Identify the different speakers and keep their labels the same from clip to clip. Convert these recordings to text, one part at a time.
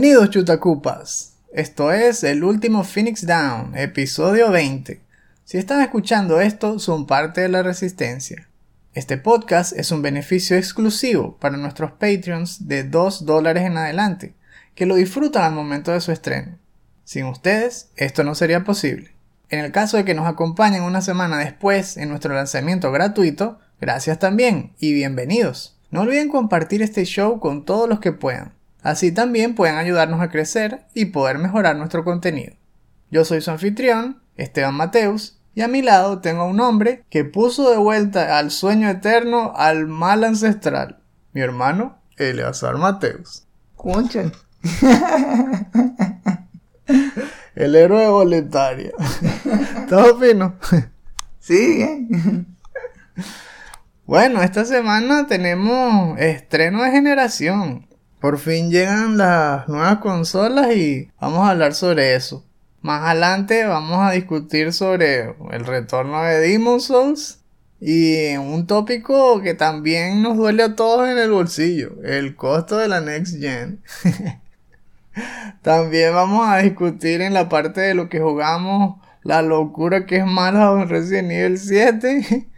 Speaker 1: Bienvenidos chutacupas. Esto es el último Phoenix Down, episodio 20. Si están escuchando esto, son parte de la resistencia. Este podcast es un beneficio exclusivo para nuestros Patreons de 2 dólares en adelante, que lo disfrutan al momento de su estreno. Sin ustedes, esto no sería posible. En el caso de que nos acompañen una semana después en nuestro lanzamiento gratuito, gracias también y bienvenidos. No olviden compartir este show con todos los que puedan. Así también pueden ayudarnos a crecer y poder mejorar nuestro contenido. Yo soy su anfitrión, Esteban Mateus, y a mi lado tengo a un hombre que puso de vuelta al sueño eterno al mal ancestral, mi hermano Eleazar Mateus.
Speaker 2: Concha.
Speaker 1: El héroe boletaria. ¿Todo fino?
Speaker 2: Sí, bien.
Speaker 1: Bueno, esta semana tenemos estreno de generación. Por fin llegan las nuevas consolas y vamos a hablar sobre eso. Más adelante vamos a discutir sobre el retorno de Demon Souls y un tópico que también nos duele a todos en el bolsillo, el costo de la Next Gen. también vamos a discutir en la parte de lo que jugamos la locura que es mala Resident Evil 7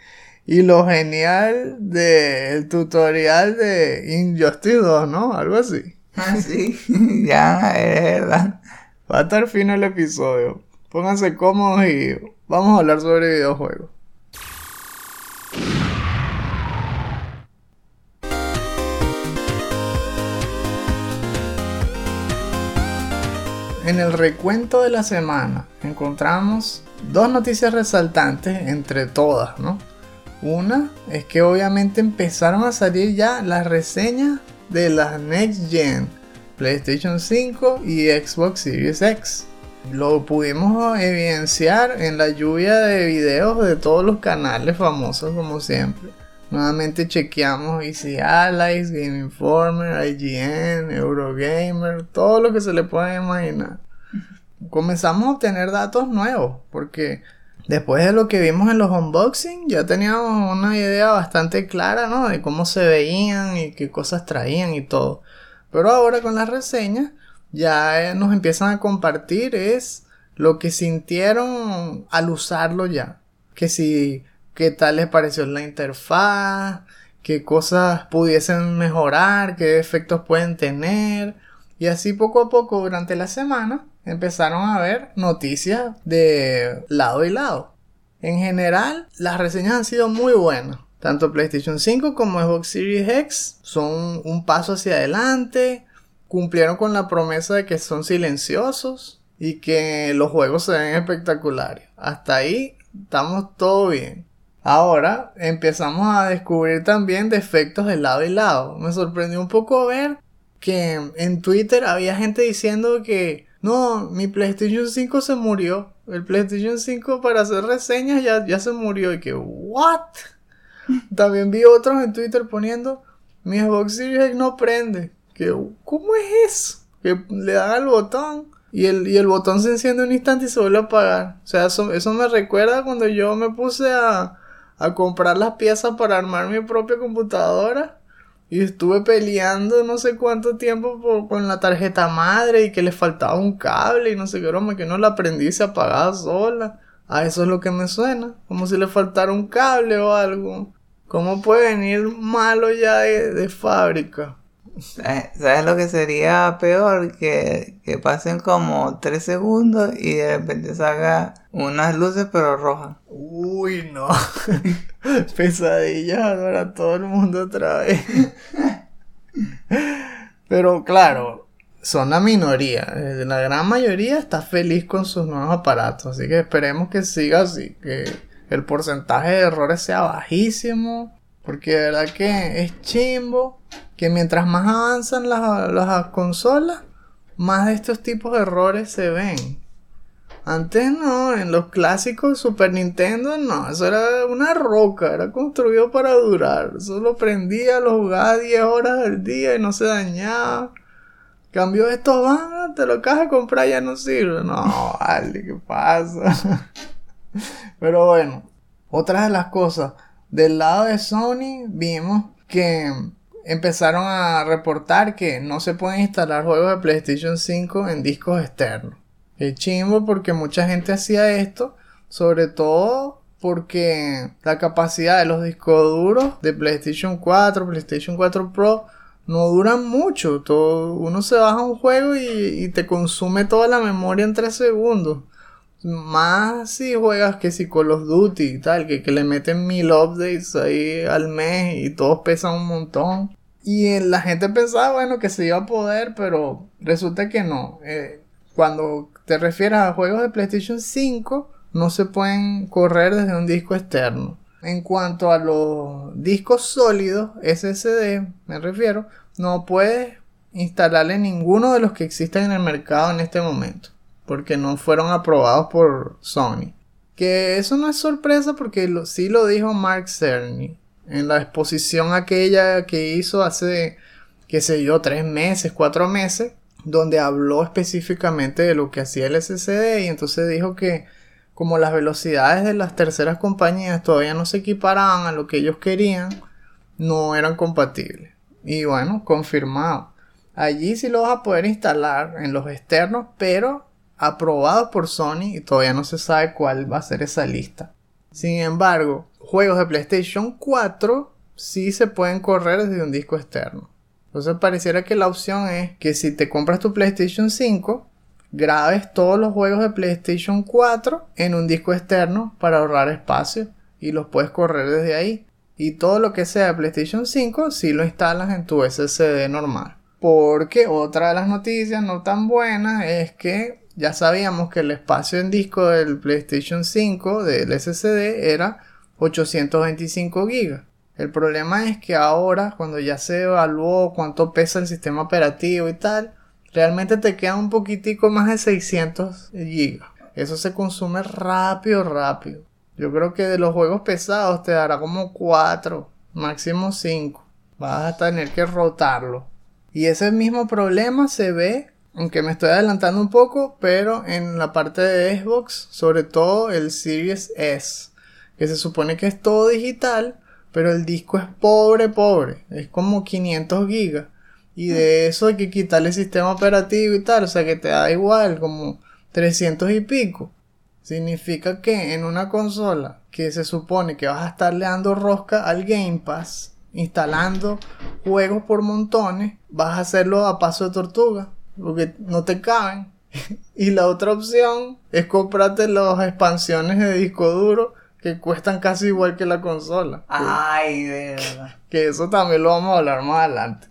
Speaker 1: y lo genial del tutorial de Injustice 2, ¿no? Algo así.
Speaker 2: Ah, sí, ya, es verdad.
Speaker 1: Va a estar fino el episodio. Pónganse cómodos y vamos a hablar sobre videojuegos. En el recuento de la semana encontramos dos noticias resaltantes entre todas, ¿no? Una es que obviamente empezaron a salir ya las reseñas de las Next Gen, PlayStation 5 y Xbox Series X. Lo pudimos evidenciar en la lluvia de videos de todos los canales famosos como siempre. Nuevamente chequeamos Easy Allies, Game Informer, IGN, Eurogamer, todo lo que se le pueda imaginar. Comenzamos a obtener datos nuevos porque después de lo que vimos en los unboxing ya teníamos una idea bastante clara ¿no? de cómo se veían y qué cosas traían y todo. Pero ahora con las reseñas ya nos empiezan a compartir es lo que sintieron al usarlo ya. Que si, qué tal les pareció la interfaz, qué cosas pudiesen mejorar, qué efectos pueden tener. Y así poco a poco durante la semana empezaron a ver noticias de lado y lado. En general, las reseñas han sido muy buenas. Tanto PlayStation 5 como Xbox Series X son un paso hacia adelante, cumplieron con la promesa de que son silenciosos y que los juegos se ven espectaculares. Hasta ahí estamos todo bien. Ahora empezamos a descubrir también defectos de lado y lado. Me sorprendió un poco ver que en Twitter había gente diciendo que no, mi PlayStation 5 se murió. El PlayStation 5 para hacer reseñas ya, ya se murió. Y que, ¿what? También vi otros en Twitter poniendo, mi Xbox Series X no prende. Que, ¿cómo es eso? Que le dan al botón y el, y el botón se enciende un instante y se vuelve a apagar. O sea, eso, eso me recuerda cuando yo me puse a, a comprar las piezas para armar mi propia computadora. Y estuve peleando no sé cuánto tiempo por, con la tarjeta madre y que le faltaba un cable y no sé qué broma, que no la prendí y se apagaba sola. A eso es lo que me suena, como si le faltara un cable o algo. ¿Cómo puede venir malo ya de, de fábrica?
Speaker 2: ¿Sabes lo que sería peor? Que, que pasen como 3 segundos y de repente salga unas luces pero rojas.
Speaker 1: Uy, no. Pesadillas para todo el mundo otra vez. Pero claro, son la minoría. Eh, La gran mayoría está feliz con sus nuevos aparatos. Así que esperemos que siga así. Que el porcentaje de errores sea bajísimo. Porque de verdad que es chimbo. Que mientras más avanzan las, las consolas, más de estos tipos de errores se ven. Antes no, en los clásicos Super Nintendo no, eso era una roca, era construido para durar. Eso lo prendía, lo jugaba 10 horas al día y no se dañaba. Cambió estos van, te lo acabas de comprar, ya no sirve. No, vale, ¿qué pasa? Pero bueno, otra de las cosas, del lado de Sony vimos que empezaron a reportar que no se pueden instalar juegos de PlayStation 5 en discos externos. Es chimbo porque mucha gente hacía esto, sobre todo porque la capacidad de los discos duros de PlayStation 4, PlayStation 4 Pro no duran mucho. Todo, uno se baja un juego y, te consume toda la memoria en 3 segundos. Más si juegas que si Call of Duty y tal, que, que le meten mil updates ahí al mes y todos pesan un montón. Y la gente pensaba, bueno, que se iba a poder, pero resulta que no. Eh, cuando te refieres a juegos de PlayStation 5, no se pueden correr desde un disco externo. En cuanto a los discos sólidos, SSD, me refiero, no puedes instalarle ninguno de los que existen en el mercado en este momento, porque no fueron aprobados por Sony. Que eso no es sorpresa porque sí lo dijo Mark Cerny en la exposición aquella que hizo hace, qué sé yo, tres meses, cuatro meses, donde habló específicamente de lo que hacía el SSD y entonces dijo que como las velocidades de las terceras compañías todavía no se equiparaban a lo que ellos querían, no eran compatibles. Y bueno, confirmado. Allí sí lo vas a poder instalar en los externos, pero aprobados por Sony y todavía no se sabe cuál va a ser esa lista. Sin embargo, juegos de PlayStation 4 sí se pueden correr desde un disco externo. Entonces pareciera que la opción es que si te compras tu PlayStation 5, grabes todos los juegos de PlayStation 4 en un disco externo para ahorrar espacio y los puedes correr desde ahí. Y todo lo que sea de PlayStation 5 si lo instalas en tu SSD normal. Porque otra de las noticias no tan buenas es que ya sabíamos que el espacio en disco del PlayStation 5 del SSD era 825 GB. El problema es que ahora, cuando ya se evaluó cuánto pesa el sistema operativo y tal, realmente te queda un poquitico más de 600 GB. Eso se consume rápido, rápido. Yo creo que de los juegos pesados te dará como 4, máximo 5. Vas a tener que rotarlo. Y ese mismo problema se ve, aunque me estoy adelantando un poco, pero en la parte de Xbox, sobre todo el Series S, que se supone que es todo digital, pero el disco es pobre, pobre, es como 500 gigas. Y de eso hay que quitarle el sistema operativo y tal, o sea que te da igual, como 300 y pico. Significa que en una consola que se supone que vas a estarle dando rosca al Game Pass, instalando juegos por montones, vas a hacerlo a paso de tortuga, porque no te caben. y la otra opción es comprarte las expansiones de disco duro que cuestan casi igual que la consola.
Speaker 2: Ay, de verdad.
Speaker 1: Que eso también lo vamos a hablar más adelante.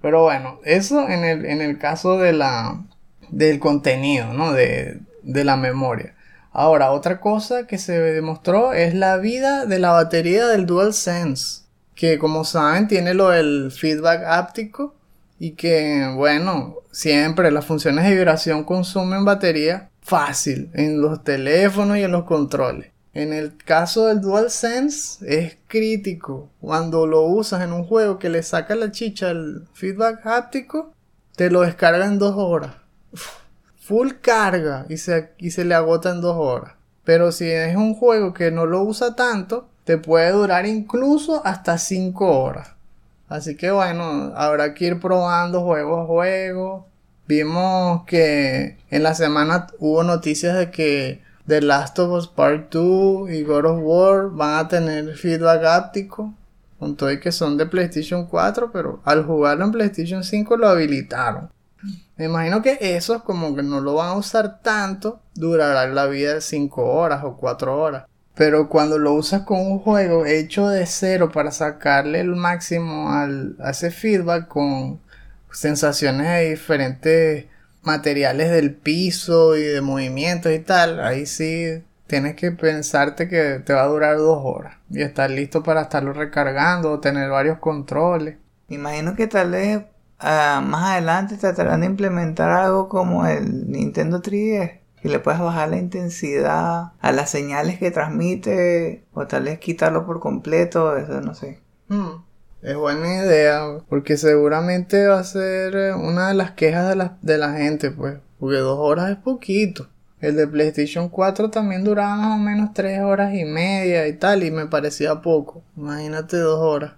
Speaker 1: Pero bueno, eso en el, en el caso de la, del contenido, ¿no? De, de la memoria. Ahora, otra cosa que se demostró es la vida de la batería del DualSense. Que como saben tiene lo del feedback áptico. Y que, bueno, siempre las funciones de vibración consumen batería fácil en los teléfonos y en los controles. En el caso del DualSense es crítico. Cuando lo usas en un juego que le saca la chicha el feedback háptico, te lo descarga en dos horas. Full carga y se, y se le agota en dos horas. Pero si es un juego que no lo usa tanto, te puede durar incluso hasta 5 horas. Así que bueno, habrá que ir probando juego a juego. Vimos que en la semana hubo noticias de que The Last of Us Part 2 y God of War van a tener feedback áptico. Con todo y que son de PlayStation 4, pero al jugarlo en PlayStation 5 lo habilitaron. Me imagino que esos como que no lo van a usar tanto, durará la vida de 5 horas o 4 horas. Pero cuando lo usas con un juego hecho de cero para sacarle el máximo al, a ese feedback con sensaciones de diferentes materiales del piso y de movimientos y tal, ahí sí tienes que pensarte que te va a durar dos horas y estar listo para estarlo recargando o tener varios controles.
Speaker 2: Me imagino que tal vez ah, más adelante tratarán de implementar algo como el Nintendo 3DS. Que le puedes bajar la intensidad a las señales que transmite o tal vez quitarlo por completo, eso no sé.
Speaker 1: Hmm. Es buena idea, porque seguramente va a ser eh, una de las quejas de la, de la gente, pues, porque dos horas es poquito. El de PlayStation 4 también duraba más o menos tres horas y media y tal, y me parecía poco. Imagínate dos horas.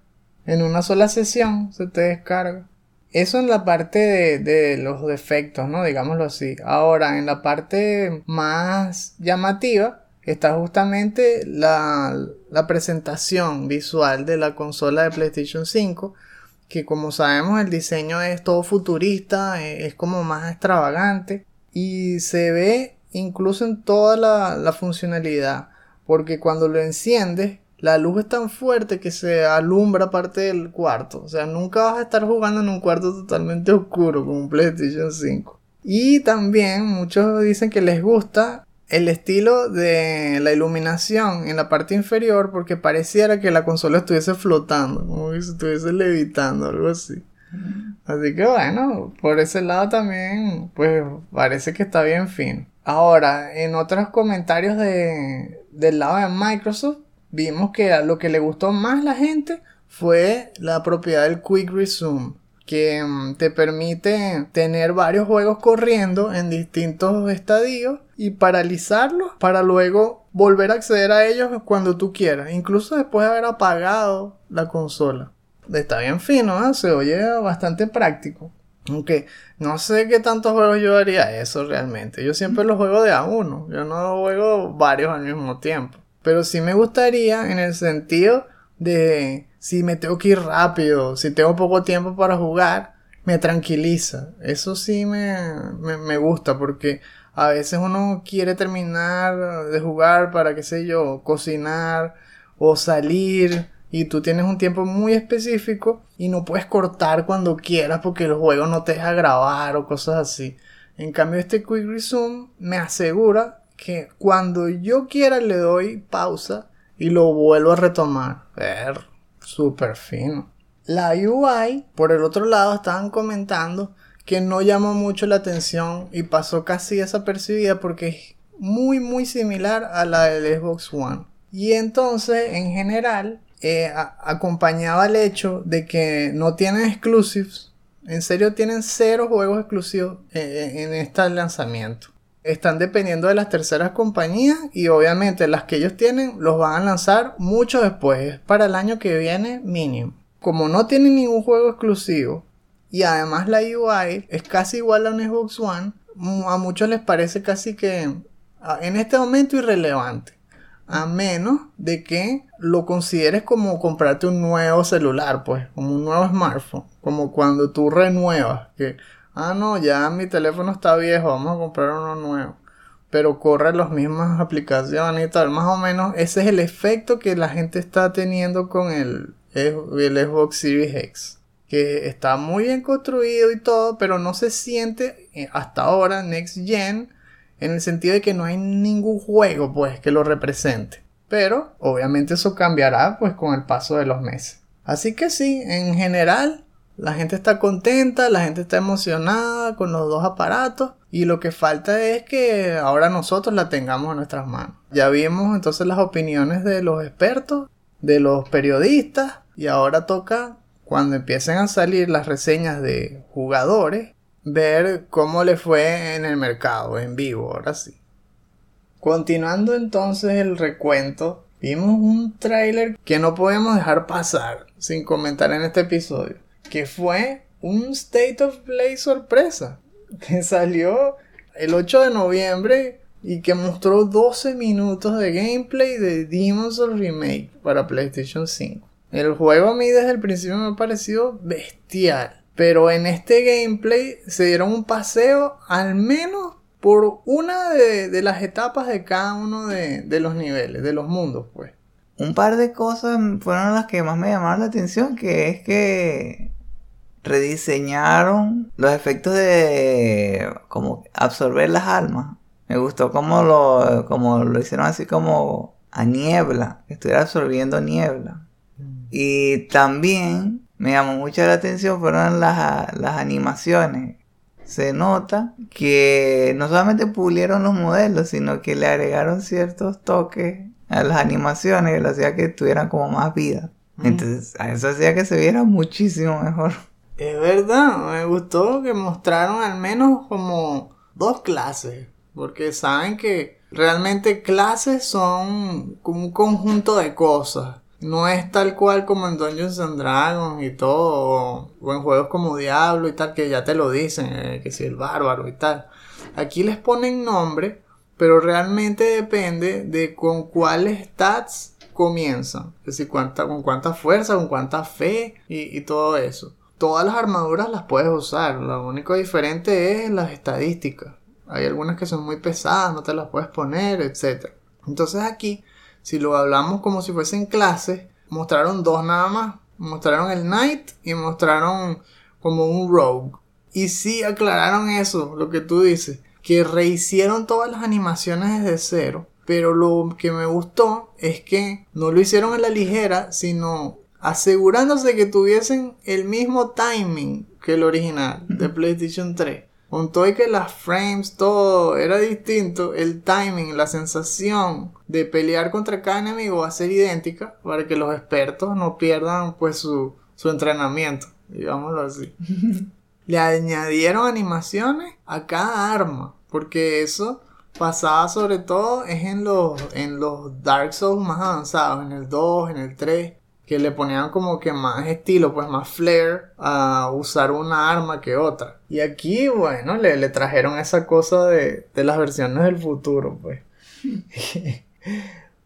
Speaker 1: En una sola sesión se te descarga. Eso en la parte de, de, los defectos, ¿no? Digámoslo así. Ahora, en la parte más llamativa, está justamente la, la presentación visual de la consola de PlayStation 5 que como sabemos el diseño es todo futurista, e, es como más extravagante y se ve incluso en toda la, la, funcionalidad porque cuando lo enciendes la luz es tan fuerte que se alumbra parte del cuarto o sea nunca vas a estar jugando en un cuarto totalmente oscuro con un PlayStation 5 y también muchos dicen que les gusta el estilo de la iluminación en la parte inferior porque pareciera que la consola estuviese flotando, como si estuviese levitando, algo así. Así que bueno, por ese lado también, pues parece que está bien fin. Ahora, en otros comentarios de, del lado de Microsoft, vimos que lo que le gustó más a la gente fue la propiedad del Quick Resume que mm, te permite tener varios juegos corriendo en distintos estadios y paralizarlos para luego volver a acceder a ellos cuando tú quieras, incluso después de haber apagado la consola. Está bien fino, ¿eh? se oye bastante práctico. Aunque no sé qué tantos juegos yo haría eso realmente. Yo siempre los juego de a uno. Yo no juego varios al mismo tiempo. Pero sí me gustaría en el sentido de si me tengo que ir rápido, si tengo poco tiempo para jugar, me tranquiliza. Eso sí me, me, gusta porque a veces uno quiere terminar de jugar para, qué sé yo, cocinar o salir y tú tienes un tiempo muy específico y no puedes cortar cuando quieras porque el juego no te deja grabar o cosas así. En cambio este Quick Resume me asegura que cuando yo quiera le doy pausa y lo vuelvo a retomar. Ver, súper fino. La UI, por el otro lado, estaban comentando que no llamó mucho la atención y pasó casi desapercibida porque es muy muy similar a la del Xbox One. Y entonces, en general, eh, acompañaba el hecho de que no tienen exclusives. En serio, tienen cero juegos exclusivos eh, en este lanzamiento están dependiendo de las terceras compañías y obviamente las que ellos tienen los van a lanzar mucho después, para el año que viene mínimo. Como no tienen ningún juego exclusivo y además la UI es casi igual a un Xbox One, a muchos les parece casi que en este momento irrelevante. A menos de que lo consideres como comprarte un nuevo celular, pues, como un nuevo smartphone. Como cuando tú renuevas, que ah, no, ya mi teléfono está viejo, vamos a comprar uno nuevo. Pero corre las mismas aplicaciones y tal. Más o menos ese es el efecto que la gente está teniendo con el, el Xbox Series X. Que está muy bien construido y todo, pero no se siente eh, hasta ahora Next Gen en el sentido de que no hay ningún juego pues que lo represente. Pero obviamente eso cambiará pues con el paso de los meses. Así que sí, en general la gente está contenta, la gente está emocionada con los dos aparatos y lo que falta es que ahora nosotros la tengamos en nuestras manos. Ya vimos entonces las opiniones de los expertos, de los periodistas y ahora toca cuando empiecen a salir las reseñas de jugadores ver cómo le fue en el mercado en vivo, ahora sí. Continuando entonces el recuento, vimos un tráiler que no podemos dejar pasar sin comentar en este episodio que fue un State of Play sorpresa, que salió el 8 de noviembre y que mostró 12 minutos de gameplay de Demon's Souls Remake para PlayStation 5. El juego a mí desde el principio me ha parecido bestial, pero en este gameplay se dieron un paseo al menos por una de, las etapas de cada uno de, de los niveles, de los mundos, pues.
Speaker 2: Un par de cosas fueron las que más me llamaron la atención, que es que rediseñaron los efectos de como absorber las almas. Me gustó como lo, como lo hicieron así como a niebla, que estuviera absorbiendo niebla. Y también me llamó mucho la atención fueron las, las animaciones. Se nota que no solamente pulieron los modelos, sino que le agregaron ciertos toques a las animaciones que lo hacía que tuvieran como más vida. Entonces, a eso hacía que se viera muchísimo mejor.
Speaker 1: Es verdad, me gustó que mostraron al menos como dos clases, porque saben que realmente clases son como un conjunto de cosas. No es tal cual como en Dungeons Dragons y todo, o en juegos como Diablo y tal, que ya te lo dicen, eh, que si el bárbaro y tal. Aquí les ponen nombre, pero realmente depende de con cuáles stats comienzan. Es decir, cuánta, con cuánta fuerza, con cuánta fe y todo eso. Todas las armaduras las puedes usar, lo único diferente es las estadísticas. Hay algunas que son muy pesadas, no te las puedes poner, etc. Entonces aquí, si lo hablamos como si fuesen clases, mostraron dos nada más. Mostraron el Knight y mostraron como un Rogue. Y sí aclararon eso, lo que tú dices, que rehicieron todas las animaciones desde cero. Pero lo que me gustó es que no lo hicieron a la ligera, sino asegurándose que tuviesen el mismo timing que el original de PlayStation 3. Con todo y que las frames, todo era distinto, el timing, la sensación de pelear contra cada enemigo va a ser idéntica para que los expertos no pierdan pues su, su entrenamiento, digámoslo así. Le añadieron animaciones a cada arma, porque eso pasaba sobre todo es en los, en los Dark Souls más avanzados, en el 2, en el 3 que le ponían como que más estilo, pues más flair a usar una arma que otra. Y aquí, bueno, le, trajeron esa cosa de, de las versiones del futuro, pues.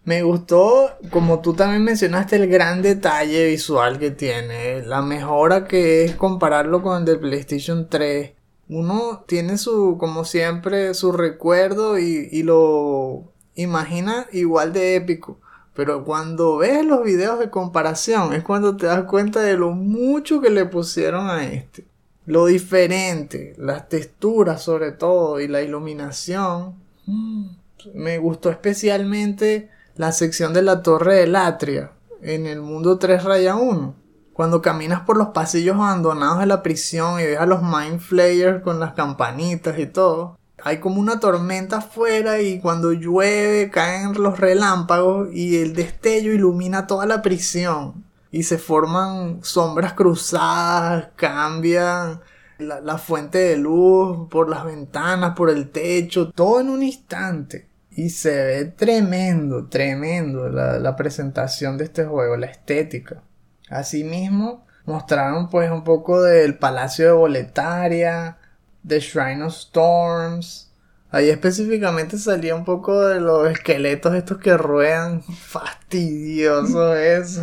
Speaker 1: Me gustó, como tú también mencionaste, el gran detalle visual que tiene. La mejora que es compararlo con el de PlayStation 3. Uno tiene su, como siempre, su recuerdo y, y lo imagina igual de épico. Pero cuando ves los videos de comparación es cuando te das cuenta de lo mucho que le pusieron a este. Lo diferente, las texturas sobre todo y la iluminación. Mm, me gustó especialmente la sección de la torre de Latria en el mundo 3 raya 1. Cuando caminas por los pasillos abandonados de la prisión y ves a los Mind Flayers con las campanitas y todo hay como una tormenta afuera y cuando llueve caen los relámpagos y el destello ilumina toda la prisión y se forman sombras cruzadas, cambian la, fuente de luz por las ventanas, por el techo, todo en un instante. Y se ve tremendo, tremendo la, la presentación de este juego, la estética. Asimismo, mostraron pues un poco del Palacio de Boletaria, The Shrine of Storms. Ahí específicamente salía un poco de los esqueletos estos que ruedan. Fastidioso eso.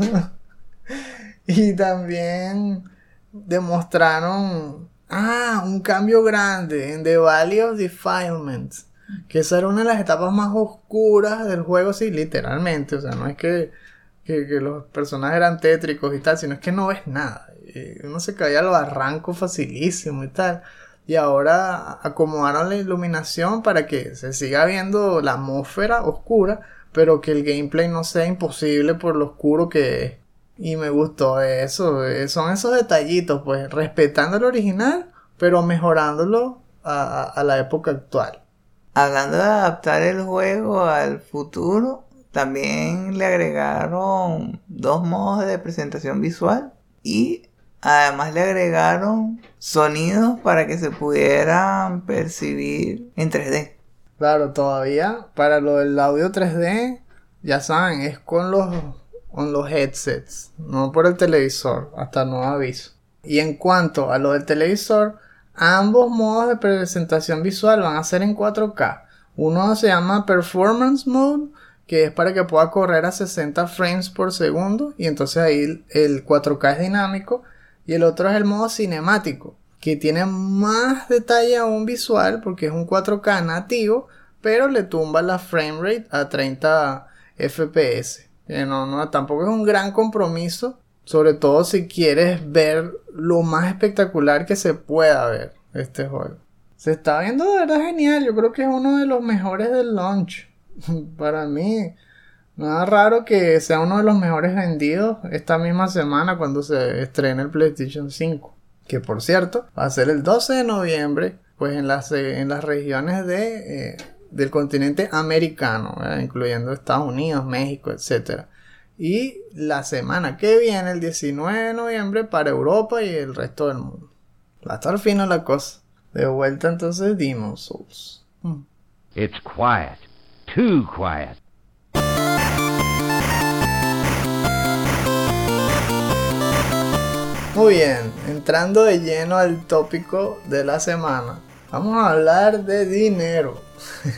Speaker 1: y también demostraron ah, un cambio grande en The Valley of Defilement. Que esa era una de las etapas más oscuras del juego, sí, literalmente. O sea, no es que, que, que los personajes eran tétricos y tal, sino es que no ves nada. Uno se caía al barranco facilísimo y tal y ahora acomodaron la iluminación para que se siga viendo la atmósfera oscura, pero que el gameplay no sea imposible por lo oscuro que es. Y me gustó eso, eh, son esos detallitos, pues respetando el original, pero mejorándolo a, a la época actual.
Speaker 2: Hablando de adaptar el juego al futuro, también le agregaron dos modos de presentación visual y Además le agregaron sonidos para que se pudieran percibir en 3D.
Speaker 1: Claro, todavía para lo del audio 3D, ya saben, es con los, con los headsets, no por el televisor, hasta nuevo aviso. Y en cuanto a lo del televisor, ambos modos de presentación visual van a ser en 4K. Uno se llama Performance Mode, que es para que pueda correr a 60 frames por segundo, y entonces ahí el 4K es dinámico y el otro es el modo cinemático, que tiene más detalle aún visual porque es un 4K nativo, pero le tumba la frame rate a 30 FPS. no, no, tampoco es un gran compromiso, sobre todo si quieres ver lo más espectacular que se pueda ver este juego. Se está viendo de verdad genial, yo creo que es uno de los mejores del launch. Para mí, Nada raro que sea uno de los mejores vendidos esta misma semana cuando se estrene el PlayStation 5. Que por cierto, va a ser el 12 de noviembre, pues en las, en las regiones de, eh, del continente americano, incluyendo Estados Unidos, México, etc. y la semana que viene, el 19 de noviembre, para Europa y el resto del mundo. Va a estar fino la cosa. De vuelta entonces Demon Souls. Mm.
Speaker 3: It's quiet. Too quiet.
Speaker 1: Muy bien, entrando de lleno al tópico de la semana, vamos a hablar de dinero.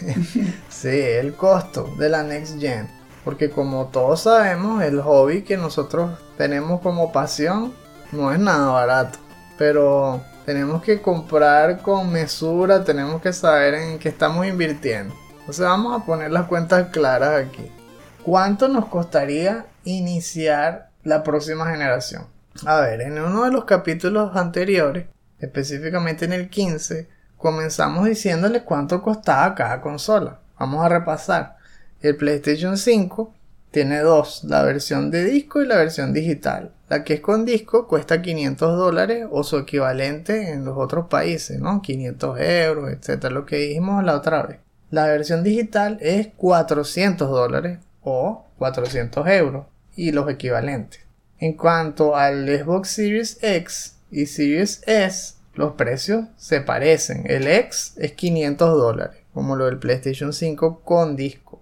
Speaker 1: sí, el costo de la Next Gen. Porque como todos sabemos, el hobby que nosotros tenemos como pasión no es nada barato. Pero tenemos que comprar con mesura, tenemos que saber en qué estamos invirtiendo. Entonces vamos a poner las cuentas claras aquí. ¿Cuánto nos costaría iniciar la próxima generación? A ver, en uno de los capítulos anteriores, específicamente en el 15, comenzamos diciéndoles cuánto costaba cada consola. Vamos a repasar. El PlayStation 5 tiene dos, la versión de disco y la versión digital. La que es con disco cuesta 500 dólares o su equivalente en los otros países, ¿no? 500 euros, etcétera, lo que dijimos la otra vez. La versión digital es 400 dólares o 400 euros y los equivalentes. En cuanto al Xbox Series X y Series S, los precios se parecen. El X es 500 dólares, como lo del PlayStation 5 con disco.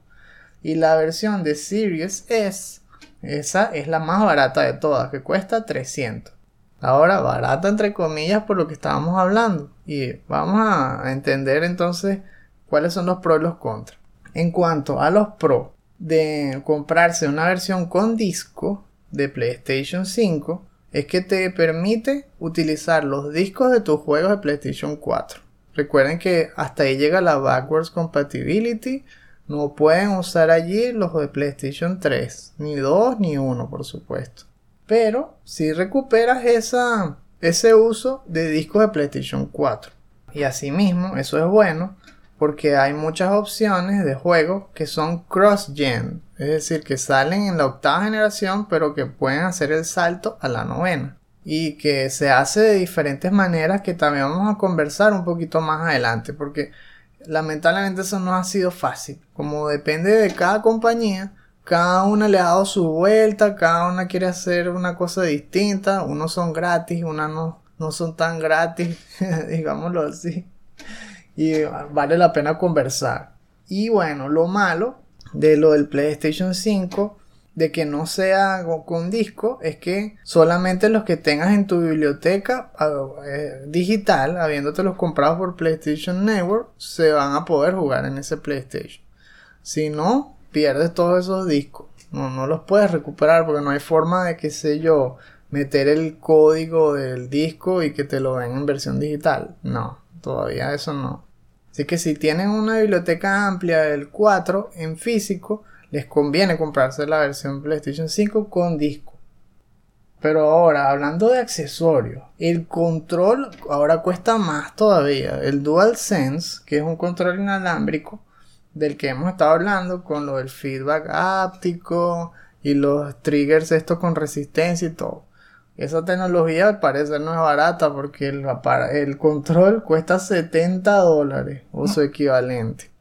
Speaker 1: Y la versión de Series S, esa es la más barata de todas, que cuesta 300. Ahora, barata entre comillas por lo que estábamos hablando. Y vamos a entender entonces cuáles son los pros y los contras. En cuanto a los pros de comprarse una versión con disco, de PlayStation 5 es que te permite utilizar los discos de tus juegos de PlayStation 4. Recuerden que hasta ahí llega la backwards compatibility. No pueden usar allí los de PlayStation 3, ni 2 ni 1 por supuesto. Pero si recuperas esa, ese uso de discos de PlayStation 4. Y asimismo, eso es bueno porque hay muchas opciones de juegos que son cross-gen, es decir, que salen en la octava generación pero que pueden hacer el salto a la novena y que se hace de diferentes maneras que también vamos a conversar un poquito más adelante porque lamentablemente eso no ha sido fácil, como depende de cada compañía. Cada una le ha dado su vuelta, cada una quiere hacer una cosa distinta, unos son gratis, unas no, no son tan gratis, digámoslo así y vale la pena conversar. Y bueno, lo malo de lo del PlayStation 5 de que no sea con disco es que solamente los que tengas en tu biblioteca eh, digital, habiéndote los comprados por PlayStation Network, se van a poder jugar en ese PlayStation. Si no, pierdes todos esos discos. No, no los puedes recuperar porque no hay forma de, qué sé yo, meter el código del disco y que te lo den en versión digital. No, todavía eso no. Así que si tienen una biblioteca amplia del 4 en físico, les conviene comprarse la versión PlayStation 5 con disco. Pero ahora, hablando de accesorios, el control ahora cuesta más todavía. El DualSense, que es un control inalámbrico del que hemos estado hablando con lo del feedback áptico y los triggers estos con resistencia y todo. Esa tecnología al parecer no es barata porque el, control cuesta 70 dólares o su equivalente.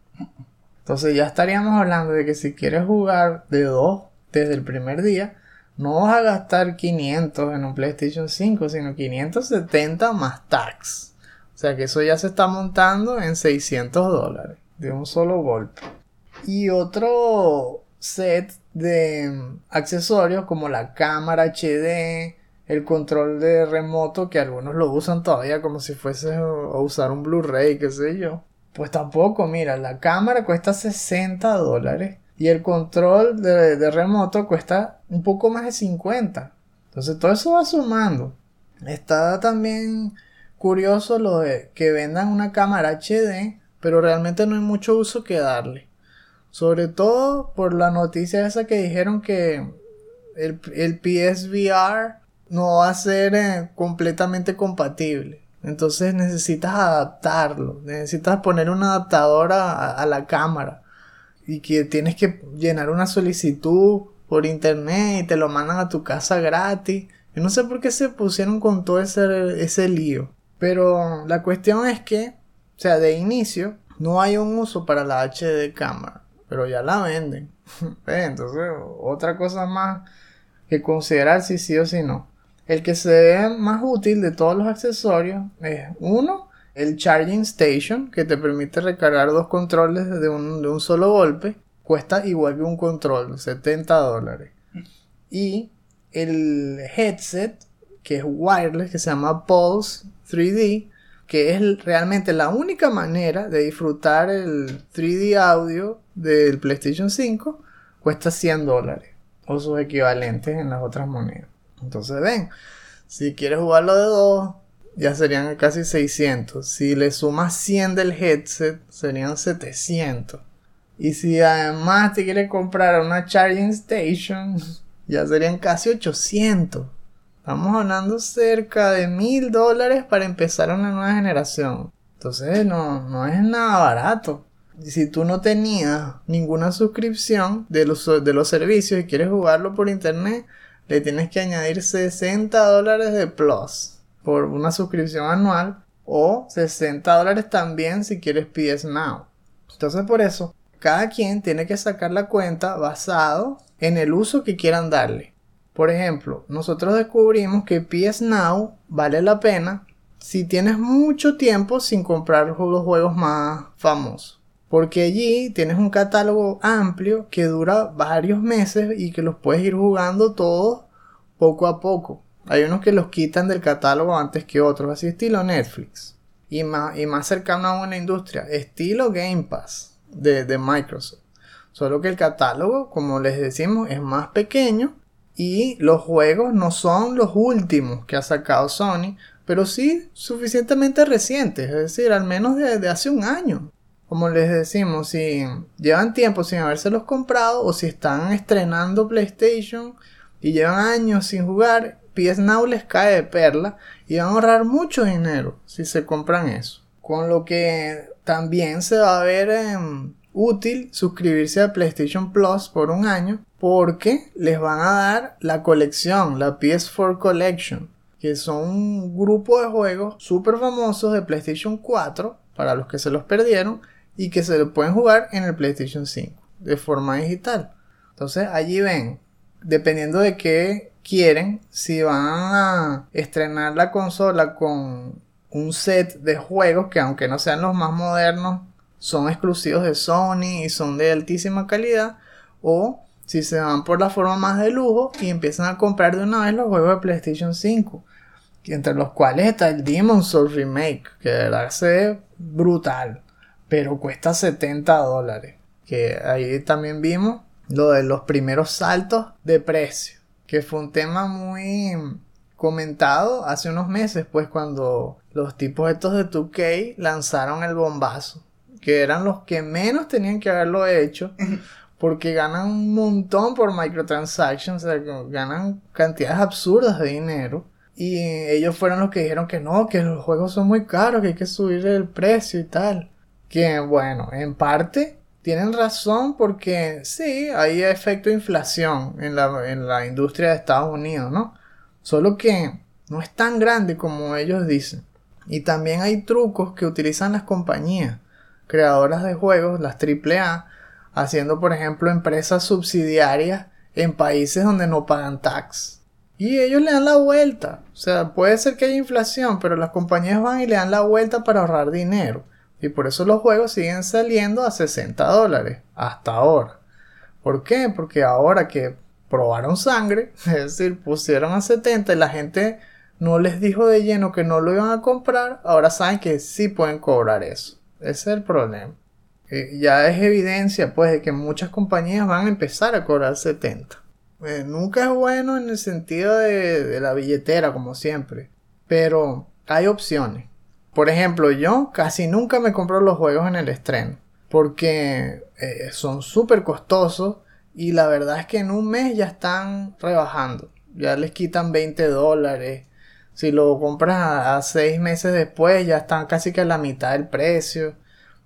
Speaker 1: Entonces ya estaríamos hablando de que si quieres jugar de dos desde el primer día, no vas a gastar 500 en un PlayStation 5, sino 570 más tax. O sea que eso ya se está montando en 600 dólares de un solo golpe. Y otro set de accesorios como la cámara HD, el control de remoto que algunos lo usan todavía como si fuese a usar un Blu-ray, qué sé yo. Pues tampoco, mira, la cámara cuesta 60 dólares y el control de, remoto cuesta un poco más de 50. Entonces todo eso va sumando. Está también curioso lo de que vendan una cámara HD, pero realmente no hay mucho uso que darle. Sobre todo por la noticia esa que dijeron que el, el PSVR no va a ser eh, completamente compatible. Entonces necesitas adaptarlo, necesitas poner un adaptador a, la cámara y que tienes que llenar una solicitud por internet y te lo mandan a tu casa gratis. Yo no sé por qué se pusieron con todo ese, ese lío. Pero la cuestión es que, o sea, de inicio, no hay un uso para la HD cámara. pero ya la venden. Entonces, otra cosa más que considerar si sí o si no. El que se ve más útil de todos los accesorios es uno, el Charging Station, que te permite recargar dos controles de un, de un solo golpe. Cuesta igual que un control, 70 dólares. Y el headset, que es wireless, que se llama Pulse 3D, que es realmente la única manera de disfrutar el 3D audio del PlayStation 5, cuesta 100 dólares o sus equivalentes en las otras monedas. Entonces ven, si quieres jugarlo de dos, ya serían casi 600. Si le sumas 100 del headset, serían 700. Y si además te quieres comprar una charging station, ya serían casi 800. Estamos hablando cerca de mil dólares para empezar una nueva generación. Entonces no, no es nada barato. Si tú no tenías ninguna suscripción de los, de los servicios y quieres jugarlo por internet, le tienes que añadir 60 dólares de plus por una suscripción anual o 60 dólares también si quieres PS Now. Entonces por eso, cada quien tiene que sacar la cuenta basado en el uso que quieran darle. Por ejemplo, nosotros descubrimos que PS Now vale la pena si tienes mucho tiempo sin comprar los juegos más famosos. Porque allí tienes un catálogo amplio que dura varios meses y que los puedes ir jugando todos poco a poco. Hay unos que los quitan del catálogo antes que otros, así estilo Netflix. Y más, y más cercano a una industria, estilo Game Pass de, de Microsoft. Solo que el catálogo, como les decimos, es más pequeño y los juegos no son los últimos que ha sacado Sony, pero sí suficientemente recientes, es decir, al menos de, hace un año. Como les decimos, si llevan tiempo sin habérselos comprado o si están estrenando PlayStation y llevan años sin jugar, PS Now les cae de perla y van a ahorrar mucho dinero si se compran eso. Con lo que también se va a ver em, útil suscribirse a PlayStation Plus por un año porque les van a dar la colección, la PS4 Collection, que son un grupo de juegos súper famosos de PlayStation 4 para los que se los perdieron y que se lo pueden jugar en el PlayStation 5 de forma digital. Entonces allí ven, dependiendo de qué quieren, si van a estrenar la consola con un set de juegos que aunque no sean los más modernos, son exclusivos de Sony y son de altísima calidad, o si se van por la forma más de lujo y empiezan a comprar de una vez los juegos de PlayStation 5, entre los cuales está el Demon's Souls Remake, que de verdad se ve brutal, pero cuesta 70 dólares, que ahí también vimos lo de los primeros saltos de precio, que fue un tema muy comentado hace unos meses, pues cuando los tipos estos de 2K lanzaron el bombazo que eran los que menos tenían que haberlo hecho, porque ganan un montón por microtransactions, o sea, ganan cantidades absurdas de dinero. Y ellos fueron los que dijeron que no, que los juegos son muy caros, que hay que subir el precio y tal. Que bueno, en parte tienen razón porque sí, hay efecto de inflación en la, en la industria de Estados Unidos, ¿no? Solo que no es tan grande como ellos dicen. Y también hay trucos que utilizan las compañías creadoras de juegos, las AAA, haciendo por ejemplo empresas subsidiarias en países donde no pagan tax. Y ellos le dan la vuelta. O sea, puede ser que haya inflación, pero las compañías van y le dan la vuelta para ahorrar dinero. Y por eso los juegos siguen saliendo a 60 dólares hasta ahora. ¿Por qué? Porque ahora que probaron sangre, es decir, pusieron a 70 y la gente no les dijo de lleno que no lo iban a comprar, ahora saben que sí pueden cobrar eso. Ese es el problema. Eh, ya es evidencia, pues, de que muchas compañías van a empezar a cobrar 70. Eh, nunca es bueno en el sentido de, la billetera, como siempre. Pero hay opciones. Por ejemplo, yo casi nunca me compro los juegos en el estreno. Porque eh, son súper costosos. Y la verdad es que en un mes ya están rebajando. Ya les quitan 20 dólares. Si lo compras a, seis meses después, ya están casi que a la mitad del precio.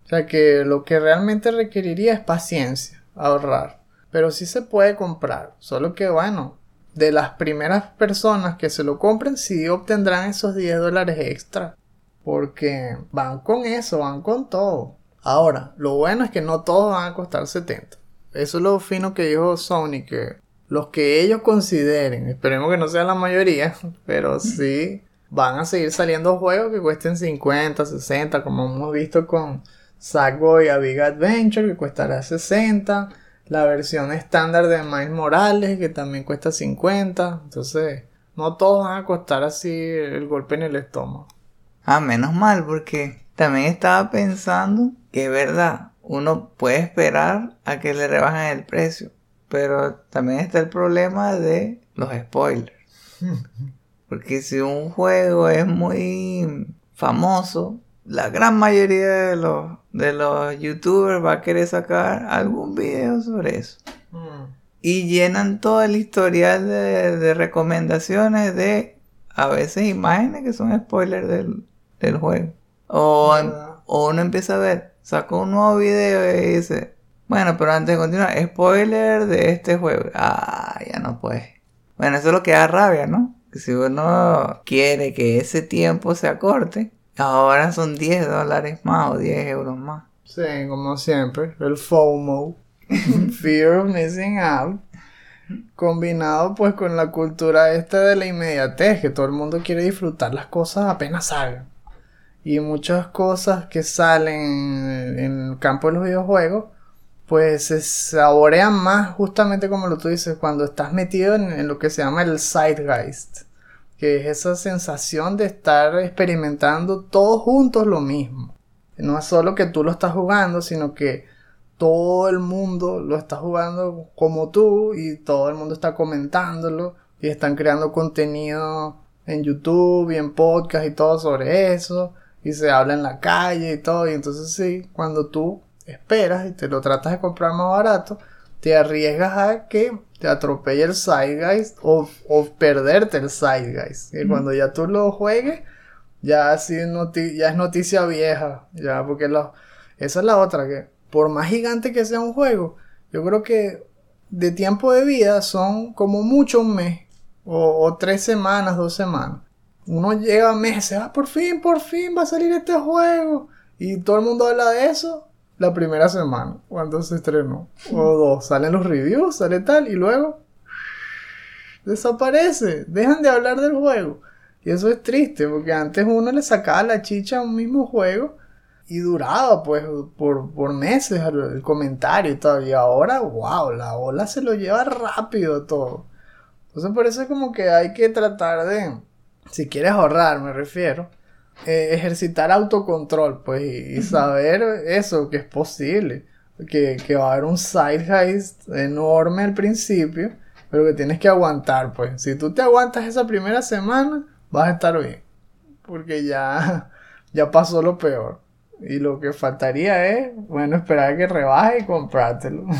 Speaker 1: O sea que lo que realmente requeriría es paciencia, ahorrar. Pero sí se puede comprar. Solo que bueno, de las primeras personas que se lo compren, sí obtendrán esos 10 dólares extra. Porque van con eso, van con todo. Ahora, lo bueno es que no todos van a costar 70. Eso es lo fino que dijo Sony, que los que ellos consideren, esperemos que no sea la mayoría, pero sí van a seguir saliendo juegos que cuesten 50, 60, como hemos visto con Sackboy a Big Adventure, que cuestará 60. La versión estándar de Miles Morales, que también cuesta 50. Entonces, no todos van a costar así el golpe en el estómago.
Speaker 2: Ah, menos mal, porque también estaba pensando que es verdad, uno puede esperar a que le rebajen el precio, pero también está el problema de los spoilers. Porque si un juego es muy famoso, la gran mayoría de los, de los youtubers va a querer sacar algún video sobre eso.
Speaker 1: Mm.
Speaker 2: Y llenan todo el historial de, de recomendaciones de a veces imágenes que son spoilers del, del juego. O, o uno empieza a ver, sacó un nuevo video y dice, bueno, pero antes de continuar, spoiler de este juego. Ah, ya no puede. Bueno, eso es lo que da rabia, ¿no? Que si uno quiere que ese tiempo se acorte, ahora son 10 dólares más o 10 euros más.
Speaker 1: Sí, como siempre, el FOMO, Fear of Missing Out, combinado pues con la cultura esta de la inmediatez, que todo el mundo quiere disfrutar las cosas apenas salgan. Y muchas cosas que salen en el campo de los videojuegos, pues se saborean más justamente como lo tú dices, cuando estás metido en, lo que se llama el zeitgeist, que es esa sensación de estar experimentando todos juntos lo mismo. No es solo que tú lo estás jugando, sino que todo el mundo lo está jugando como tú y todo el mundo está comentándolo y están creando contenido en YouTube y en podcast y todo sobre eso y se habla en la calle y todo y entonces sí, cuando tú esperas y te lo tratas de comprar más barato, te arriesgas a que te atropelle el Zeitgeist o, o perderte el Zeitgeist. Y cuando ya tú lo juegues, ya, así ya es noticia vieja. Ya, porque lo- esa es la otra, que por más gigante que sea un juego, yo creo que de tiempo de vida son como mucho un mes. O, o tres semanas, dos semanas. Uno llega meses, ah, por fin, por fin va a salir este juego. Y todo el mundo habla de eso la primera semana, cuando se estrenó. O dos, salen los reviews, sale tal, y luego desaparece. Dejan de hablar del juego. Y eso es triste, porque antes uno le sacaba la chicha a un mismo juego y duraba pues por, por meses el, el comentario y todo. Y ahora, wow, la ola se lo lleva rápido todo. Entonces por eso es como que hay que tratar de, si quieres ahorrar, me refiero, eh, ejercitar autocontrol, pues, y, y saber eso, que es posible. Que, que va a haber un zeitgeist enorme al principio, pero que tienes que aguantar, pues. Si tú te aguantas esa primera semana, vas a estar bien. Porque ya, ya pasó lo peor. Y lo que faltaría es, bueno, esperar a que rebaje y comprártelo.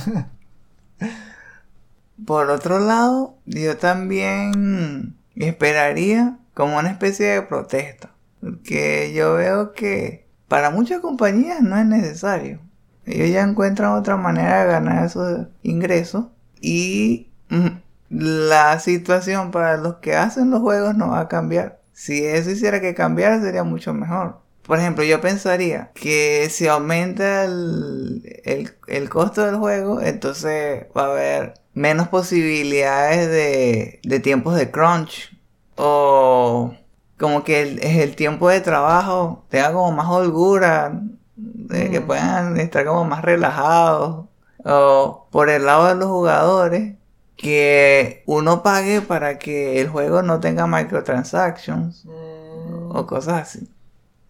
Speaker 2: Por otro lado, yo también esperaría como una especie de protesta. Porque yo veo que para muchas compañías no es necesario. Ellos ya encuentran otra manera de ganar esos ingresos. Y mm, la situación para los que hacen los juegos no va a cambiar. Si eso hiciera que cambiara sería mucho mejor. Por ejemplo, yo pensaría que si aumenta el, el, el costo del juego, entonces va a haber menos posibilidades de, de tiempos de crunch. O como que el, el tiempo de trabajo tenga como más holgura, de que
Speaker 1: Mm.
Speaker 2: puedan estar como más relajados. O por el lado de los jugadores, que uno pague para que el juego no tenga microtransactions o cosas así.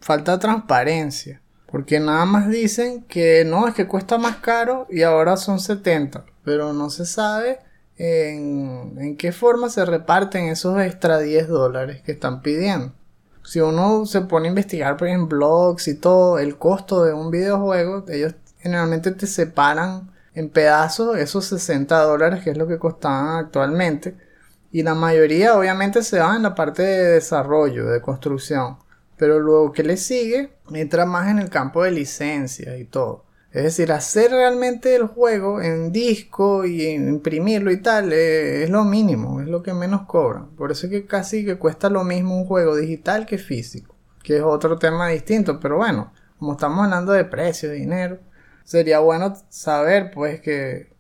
Speaker 1: falta transparencia. Porque nada más dicen que no, es que cuesta más caro y ahora son 70. Pero no se sabe en, qué forma se reparten esos extra 10 dólares que están pidiendo. Si uno se pone a investigar por en blogs y todo, el costo de un videojuego, ellos generalmente te separan en pedazos esos 60 dólares que es lo que costaban actualmente. Y la mayoría obviamente se va en la parte de desarrollo, de construcción. Pero luego que le sigue, entra más en el campo de licencias y todo. Es decir, hacer realmente el juego en disco y imprimirlo y tal eh, es lo mínimo, es lo que menos cobran. Por eso es que casi que cuesta lo mismo un juego digital que físico, que es otro tema distinto. Pero bueno, como estamos hablando de precio, de dinero, sería bueno saber pues que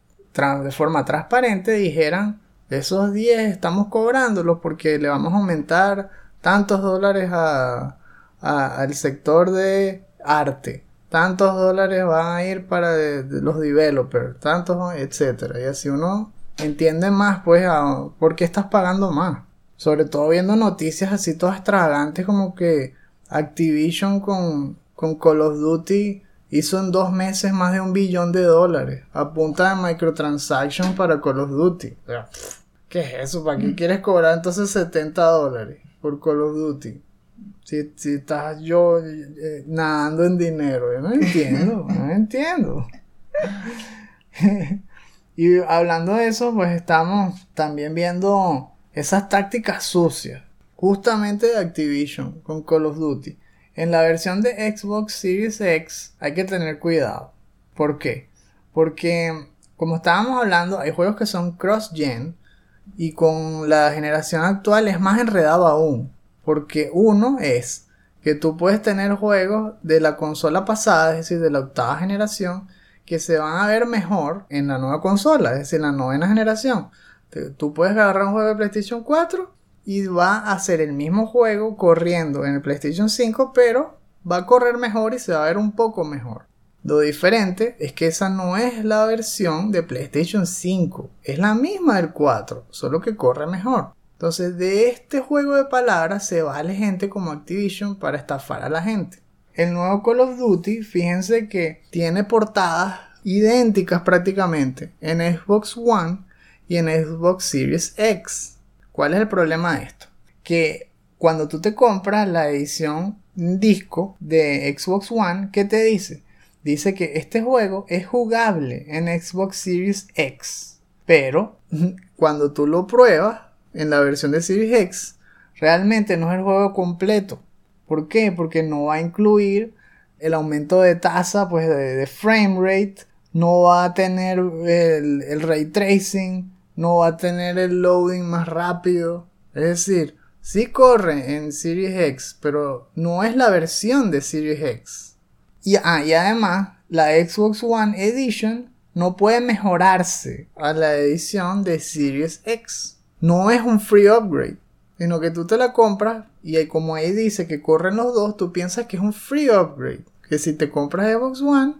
Speaker 1: de forma transparente dijeran esos 10 estamos cobrándolos porque le vamos a aumentar tantos dólares a, a- al sector de arte. Tantos dólares van a ir para de- de los developers, tantos, etcétera. Y así uno entiende más, pues, a por qué estás pagando más. Sobre todo viendo noticias así todas extravagantes como que Activision con, con Call of Duty hizo en dos meses más de un billón de dólares a punta de microtransactions para Call of Duty. O sea, ¿Qué es eso? ¿Para qué quieres cobrar entonces 70 dólares por Call of Duty? Si, si estás yo eh, nadando en dinero, yo no entiendo, no entiendo. y hablando de eso, pues estamos también viendo esas tácticas sucias, justamente de Activision con Call of Duty. En la versión de Xbox Series X hay que tener cuidado. ¿Por qué? Porque, como estábamos hablando, hay juegos que son cross-gen y con la generación actual es más enredado aún. Porque uno es que tú puedes tener juegos de la consola pasada, es decir, de la octava generación, que se van a ver mejor en la nueva consola, es decir, en la novena generación. Tú puedes agarrar un juego de PlayStation 4 y va a ser el mismo juego corriendo en el PlayStation 5, pero va a correr mejor y se va a ver un poco mejor. Lo diferente es que esa no es la versión de PlayStation 5, es la misma del 4, solo que corre mejor. Entonces, de este juego de palabras se vale gente como Activision para estafar a la gente. El nuevo Call of Duty, fíjense que tiene portadas idénticas prácticamente en Xbox One y en Xbox Series X. ¿Cuál es el problema de esto? Que cuando tú te compras la edición disco de Xbox One, ¿qué te dice? Dice que este juego es jugable en Xbox Series X. Pero cuando tú lo pruebas en la versión de Series X, realmente no es el juego completo. ¿Por qué? Porque no va a incluir el aumento de tasa pues, de, frame rate, no va a tener el, ray tracing, no va a tener el loading más rápido. Es decir, sí corre en Series X, pero no es la versión de Series X. Y, ah, y además, la Xbox One Edition no puede mejorarse a la edición de Series X. No es un free upgrade, sino que tú te la compras y como ahí dice que corren los dos, tú piensas que es un free upgrade. Que si te compras Xbox One,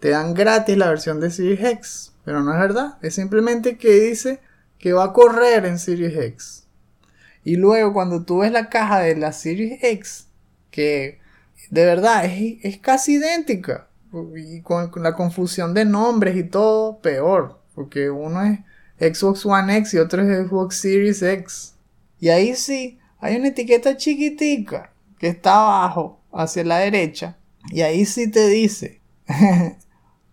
Speaker 1: te dan gratis la versión de Series X. Pero no es verdad, es simplemente que dice que va a correr en Series X. Y luego cuando tú ves la caja de la Series X, que de verdad es, es casi idéntica. Y con, con la confusión de nombres y todo, peor. Porque uno es Xbox One X y otro es Xbox Series X. Y ahí sí, hay una etiqueta chiquitica que está abajo, hacia la derecha. Y ahí sí te dice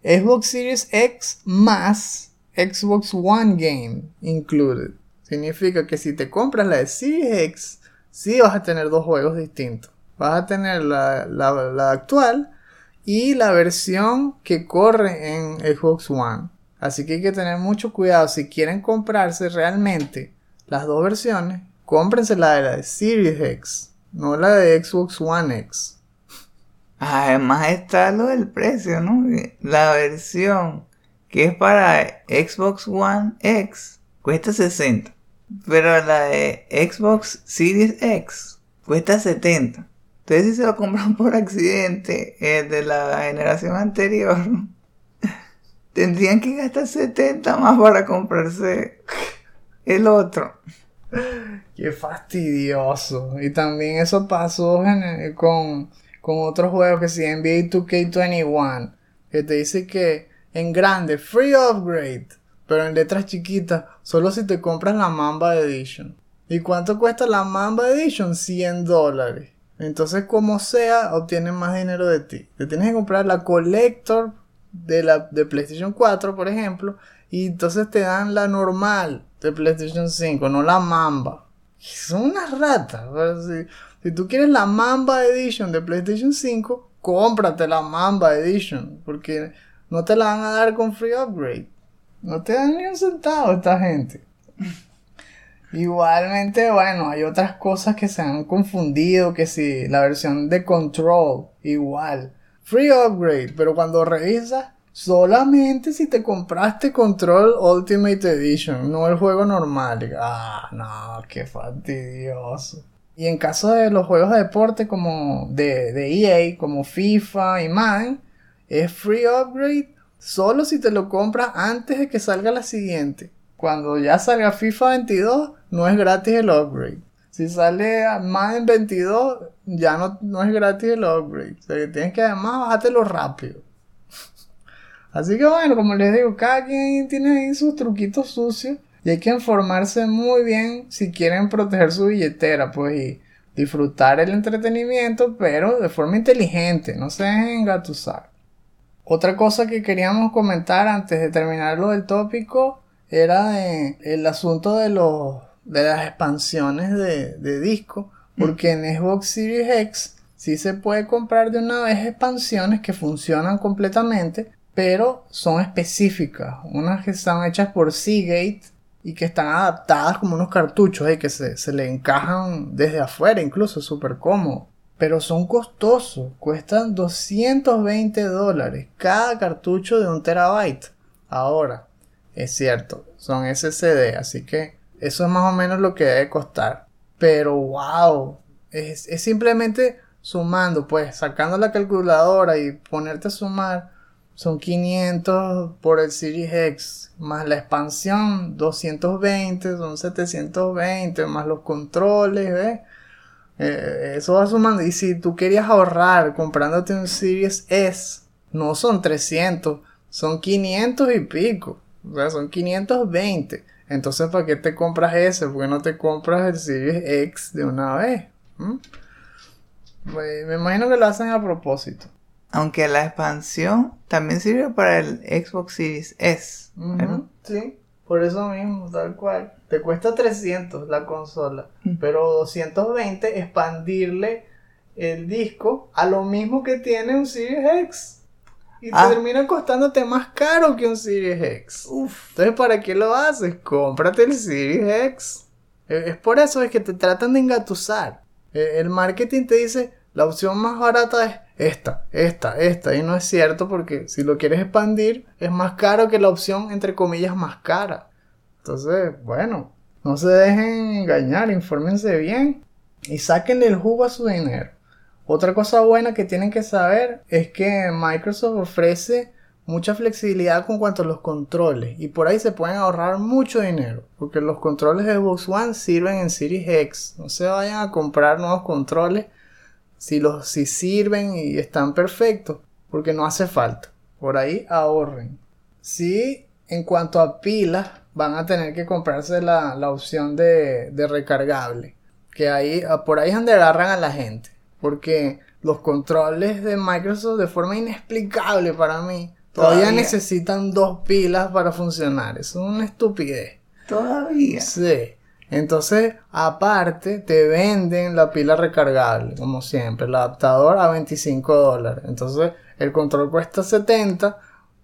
Speaker 1: Xbox Series X más Xbox One Game included. Significa que si te compras la de Series X, sí vas a tener dos juegos distintos. Vas a tener la, la, la actual y la versión que corre en Xbox One. Así que hay que tener mucho cuidado. Si quieren comprarse realmente las dos versiones, cómprense la de la de Series X, no la de Xbox One X.
Speaker 2: Además está lo del precio, ¿no? La versión que es para Xbox One X cuesta 60. Pero la de Xbox Series X cuesta 70. Entonces si se lo compran por accidente el de la generación anterior, tendrían que gastar 70 más para comprarse el otro.
Speaker 1: Qué fastidioso. Y también eso pasó con, con otros juegos que si NBA 2K21, que te dice que en grande, free upgrade, pero en letras chiquitas, solo si te compras la Mamba Edition. ¿Y cuánto cuesta la Mamba Edition? 100 dólares. Entonces, como sea, obtienen más dinero de ti. Te tienes que comprar la Collector de la de PlayStation 4, por ejemplo, y entonces te dan la normal de PlayStation 5, no la Mamba. Son unas ratas. Si, si tú quieres la Mamba Edition de PlayStation 5, cómprate la Mamba Edition, porque no te la van a dar con free upgrade. No te dan ni un centavo esta gente. Igualmente, bueno, hay otras cosas que se han confundido, que si la versión de Control, igual. Free upgrade, pero cuando revisas, solamente si te compraste Control Ultimate Edition, no el juego normal. Ah, no, qué fastidioso. Y en caso de los juegos de deporte como de, de EA, como FIFA y Madden, es free upgrade solo si te lo compras antes de que salga la siguiente. Cuando ya salga FIFA 22, no es gratis el upgrade. Si sale Madden 22, ya no, no es gratis el upgrade. O sea que tienes que además bajártelo rápido. Así que bueno, como les digo, cada quien tiene ahí sus truquitos sucios. Y hay que informarse muy bien si quieren proteger su billetera, pues y disfrutar el entretenimiento, pero de forma inteligente, no se dejen engatusar. Otra cosa que queríamos comentar antes de terminar lo del tópico era el asunto de los de las expansiones de, de disco, porque en Xbox Series X sí se puede comprar de una vez expansiones que funcionan completamente, pero son específicas, unas que están hechas por Seagate y que están adaptadas como unos cartuchos y que se, se le encajan desde afuera, incluso súper cómodo. Pero son costosos, cuestan 220 dólares cada cartucho de un terabyte. Ahora, es cierto, son SSD, así que eso es más o menos lo que debe costar. Pero wow, es, es simplemente sumando, pues sacando la calculadora y ponerte a sumar son 500 por el Series X, más la expansión 220, son 720, más los controles, ¿ves? Eh, eso va sumando. Y si tú querías ahorrar comprándote un Series S, no son 300, son 500 y pico. O sea, son 520. Entonces, ¿para qué te compras ese? ¿Por qué no te compras el Series X de una vez? ¿Mm? Pues, me imagino que lo hacen a propósito.
Speaker 2: Aunque la expansión también sirve para el Xbox Series S.
Speaker 1: Sí, por eso mismo, tal cual. Te cuesta 300 la consola,
Speaker 2: Mm.
Speaker 1: pero 220 expandirle el disco a lo mismo que tiene un Series X. Y
Speaker 2: Ah.
Speaker 1: termina costándote más caro que un Series X. Entonces, ¿para qué lo haces? Cómprate el Series X. Eh, Es por eso es que te tratan de engatusar. Eh, El marketing te dice, la opción más barata es esta, esta, esta. Y no es cierto porque si lo quieres expandir es más caro que la opción entre comillas más cara. Entonces, bueno, no se dejen engañar, infórmense bien y sáquenle el jugo a su dinero. Otra cosa buena que tienen que saber es que Microsoft ofrece mucha flexibilidad con cuanto a los controles y por ahí se pueden ahorrar mucho dinero porque los controles de Xbox One sirven en Series X. No se vayan a comprar nuevos controles si los si sirven y están perfectos porque no hace falta. Por ahí ahorren. Sí, en cuanto a pilas, van a tener que comprarse la, la opción de, de recargable. Que ahí, ah, por ahí es donde agarran a la gente. Porque los controles de Microsoft, de forma inexplicable para mí, todavía,
Speaker 2: Todavía.
Speaker 1: necesitan dos pilas para funcionar. Eso es una estupidez.
Speaker 2: Todavía.
Speaker 1: Sí. Entonces, aparte, te venden la pila recargable, como siempre, el adaptador a 25 dólares. Entonces, el control cuesta 70,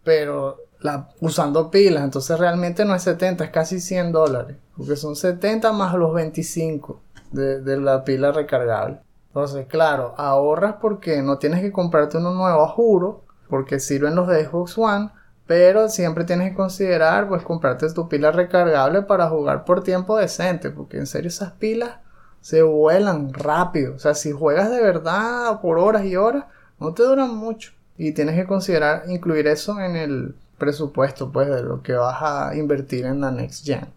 Speaker 1: pero la, usando pilas. Entonces, realmente no es 70, es casi 100 dólares. Porque son 70 más los 25 de, de la pila recargable. Entonces, claro, ahorras porque no tienes que comprarte uno nuevo, juro, porque sirven los de Xbox One. Pero siempre tienes que considerar, pues, comprarte tu pila recargable para jugar por tiempo decente. Porque en serio esas pilas se vuelan rápido. O sea, si juegas de verdad por horas y horas, no te duran mucho. Y tienes que considerar incluir eso en el presupuesto, pues, de lo que vas a invertir en la Next Gen.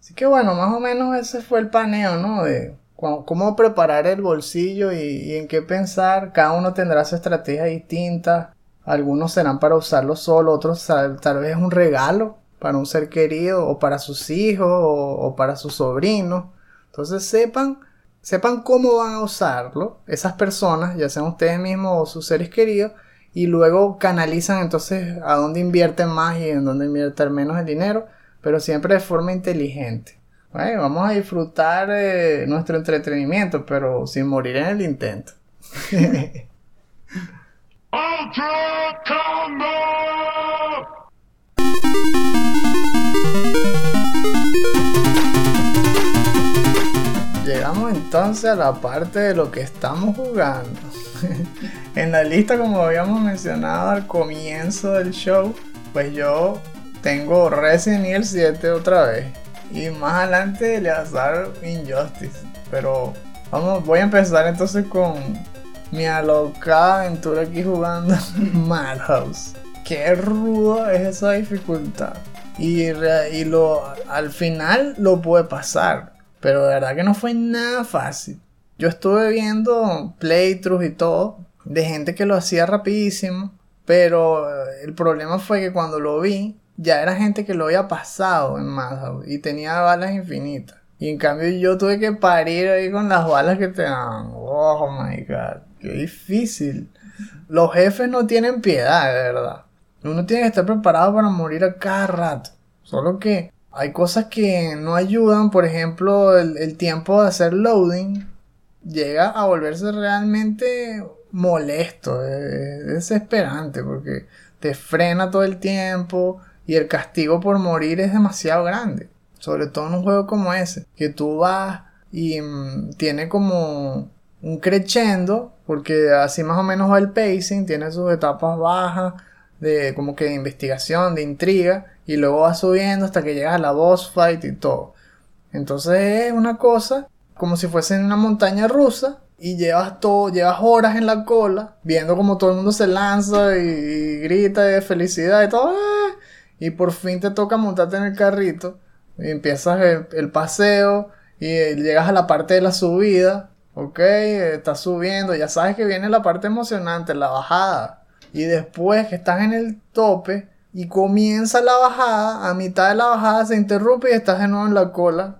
Speaker 1: Así que bueno, más o menos ese fue el paneo, ¿no? De cómo preparar el bolsillo y, en qué pensar. Cada uno tendrá su estrategia distinta. Algunos serán para usarlo solo, otros tal, tal vez un regalo para un ser querido o para sus hijos o, o para sus sobrinos. Entonces sepan, sepan cómo van a usarlo esas personas, ya sean ustedes mismos o sus seres queridos, y luego canalizan entonces a dónde invierten más y en dónde invierten menos el dinero, pero siempre de forma inteligente. Vamos a disfrutar eh, nuestro entretenimiento, pero sin morir en el intento. Llegamos entonces a la parte de lo que estamos jugando. en la lista, como habíamos mencionado al comienzo del show, pues yo tengo Resident Evil 7 otra vez. Y más adelante le vas a dar Injustice. Pero vamos, voy a empezar entonces con mi alocada aventura aquí jugando Madhouse. Qué rudo es esa dificultad. Y, y lo, al final lo pude pasar. Pero de verdad que no fue nada fácil. Yo estuve viendo playthroughs y todo de gente que lo hacía rapidísimo. Pero el problema fue que cuando lo vi, ya era gente que lo había pasado en Madhouse y tenía balas infinitas. Y en cambio yo tuve que parir ahí con las balas que te dan. Oh my god, qué difícil. Los jefes no tienen piedad, de verdad. Uno tiene que estar preparado para morir a cada rato. Solo que hay cosas que no ayudan. Por ejemplo, el, el tiempo de hacer loading llega a volverse realmente molesto, es desesperante porque te frena todo el tiempo y el castigo por morir es demasiado grande. Sobre todo en un juego como ese, que tú vas y mm, tiene como un crescendo, porque así más o menos va el pacing, tiene sus etapas bajas, de como que de investigación, de intriga, y luego va subiendo hasta que llegas a la boss fight y todo. Entonces es una cosa como si fuese en una montaña rusa y llevas todo, llevas horas en la cola viendo como todo el mundo se lanza y, grita de felicidad y todo. ¡ah! Y por fin te toca montarte en el carrito y empiezas el, el paseo y eh, llegas a la parte de la subida, ok, estás subiendo, ya sabes que viene la parte emocionante, la bajada. Y después que estás en el tope y comienza la bajada, a mitad de la bajada se interrumpe y estás de nuevo en la cola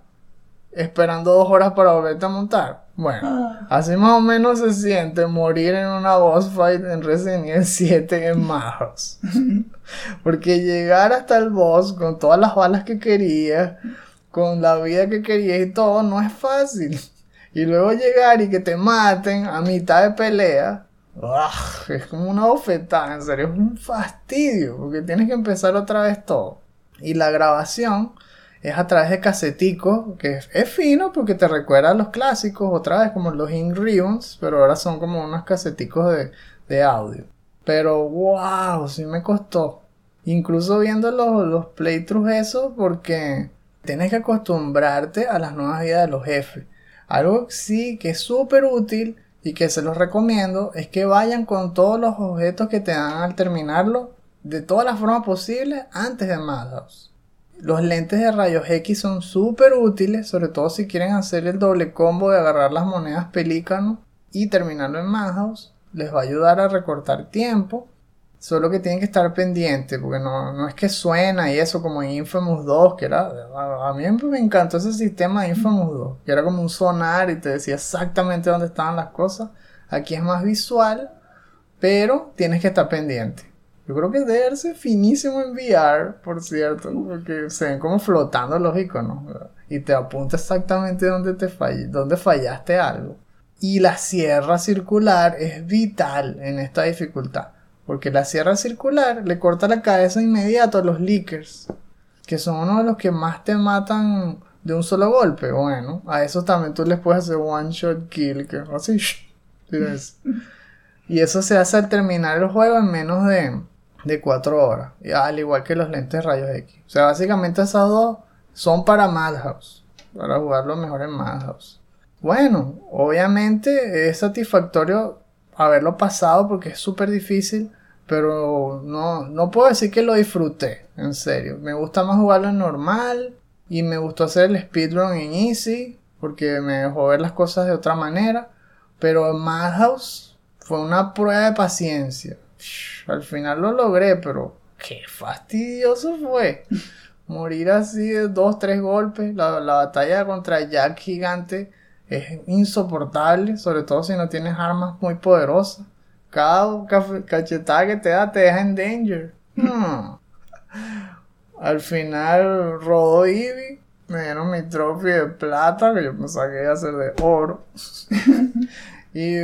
Speaker 1: esperando dos horas para volverte a montar. Bueno, así más o menos se siente morir en una boss fight en Resident Evil 7 en Majos. Porque llegar hasta el boss con todas las balas que querías, con la vida que querías y todo, no es fácil. Y luego llegar y que te maten a mitad de pelea, ¡ah! es como una bofetada, en serio, es un fastidio, porque tienes que empezar otra vez todo. Y la grabación es a través de caseticos, que es, fino porque te recuerda a los clásicos, otra vez como los Ink Ribbons, pero ahora son como unos caseticos de, de audio. Pero wow, sí me costó. Incluso viendo los, los playthroughs eso, porque tienes que acostumbrarte a las nuevas vidas de los jefes. Algo sí que es súper útil y que se los recomiendo es que vayan con todos los objetos que te dan al terminarlo de todas las formas posibles antes de Madhouse. Los lentes de rayos X son súper útiles, sobre todo si quieren hacer el doble combo de agarrar las monedas pelícano y terminarlo en Madhouse. Les va a ayudar a recortar tiempo. Solo que tienen que estar pendientes, porque no, no es que suena y eso como en Infamous 2, que era... A, mí me encantó ese sistema de Infamous 2, que era como un sonar y te decía exactamente dónde estaban las cosas. Aquí es más visual, pero tienes que estar pendiente. Yo creo que debe verse finísimo en VR, por cierto, porque se ven como flotando los iconos ¿verdad? y te apunta exactamente dónde te fall dónde fallaste algo. Y la sierra circular es vital en esta dificultad, porque la sierra circular le corta la cabeza inmediato a los leakers, que son uno de los que más te matan de un solo golpe. Bueno, a esos también tú les puedes hacer one shot kill, que así, y eso se hace al terminar el juego en menos de de 4 horas, al igual que los lentes rayos X. O sea, básicamente esas dos son para Madhouse, para jugarlo mejor en Madhouse. Bueno, obviamente es satisfactorio haberlo pasado porque es súper difícil, pero no, no puedo decir que lo disfruté, en serio. Me gusta más jugarlo en normal y me gustó hacer el speedrun en easy porque me dejó ver las cosas de otra manera, pero en Madhouse fue una prueba de paciencia. Al final lo logré, pero qué fastidioso fue. Morir así de dos, tres golpes. La, la, batalla contra Jack gigante es insoportable, sobre todo si no tienes armas muy poderosas. Cada cachetada que te da te deja en danger. Hmm. Al final rodó Eevee. Me dieron mi trofeo de plata, que yo pensaba que iba a ser de oro. y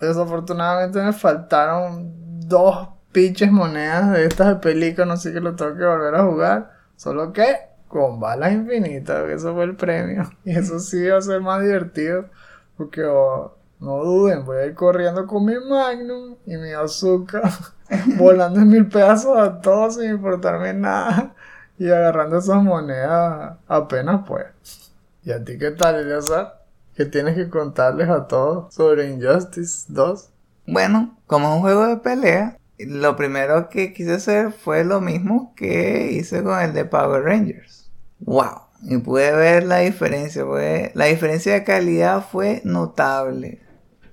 Speaker 1: desafortunadamente me faltaron dos pinches monedas de estas de película, así que lo tengo que volver a jugar. Solo que con balas infinitas, eso fue el premio. Y eso sí va a ser más divertido. Porque oh, No duden, voy a ir corriendo con mi Magnum y mi azúcar, volando en mil pedazos a todos sin importarme nada y agarrando esas monedas apenas pues. ¿Y a ti qué tal, Eleazar? ¿Qué tienes que contarles a todos sobre Injustice 2?
Speaker 2: Bueno, como es un juego de pelea, lo primero que quise hacer fue lo mismo que hice con el de Power Rangers. ¡Wow! Y pude ver la diferencia, la diferencia de calidad fue notable.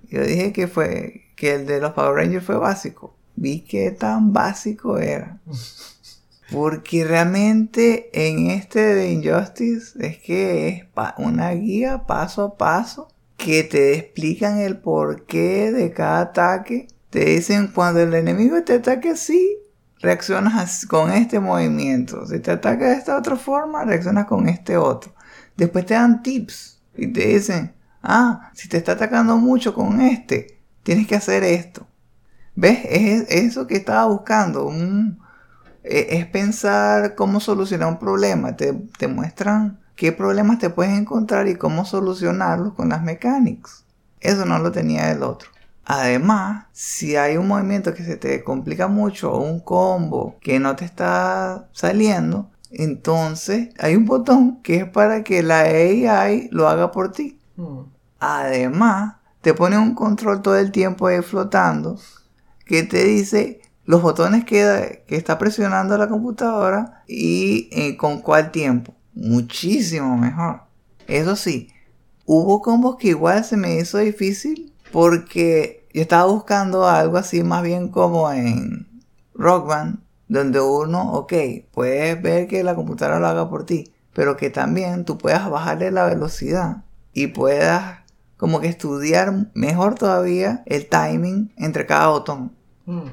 Speaker 2: Yo dije que fue que el de los Power Rangers fue básico. Vi qué tan básico era. Porque realmente en este de Injustice es que es una guía paso a paso que te explican el porqué de cada ataque. Te dicen cuando el enemigo te ataque así, reaccionas con este movimiento. Si te ataca de esta otra forma, reaccionas con este otro. Después te dan tips y te dicen, ah, si te está atacando mucho con este, tienes que hacer esto. ¿Ves? Es eso que estaba buscando. Un, e, es pensar cómo solucionar un problema. Te, te muestran qué problemas te puedes encontrar y cómo solucionarlos con las mechanics. Eso no lo tenía el otro. Además, si hay un movimiento que se te complica mucho o un combo que no te está saliendo, entonces hay un botón que es para que la AI lo haga por ti. Hmm. Además, te pone un control todo el tiempo ahí flotando que te dice los botones que, que está presionando la computadora y eh, con cuál tiempo. Muchísimo mejor. Eso sí, hubo combos que igual se me hizo difícil porque yo estaba buscando algo así más bien como en Rock Band, donde uno, ok, puedes ver que la computadora lo haga por ti, pero que también tú puedas bajarle la velocidad y puedas como que estudiar mejor todavía el timing entre cada botón. Mm.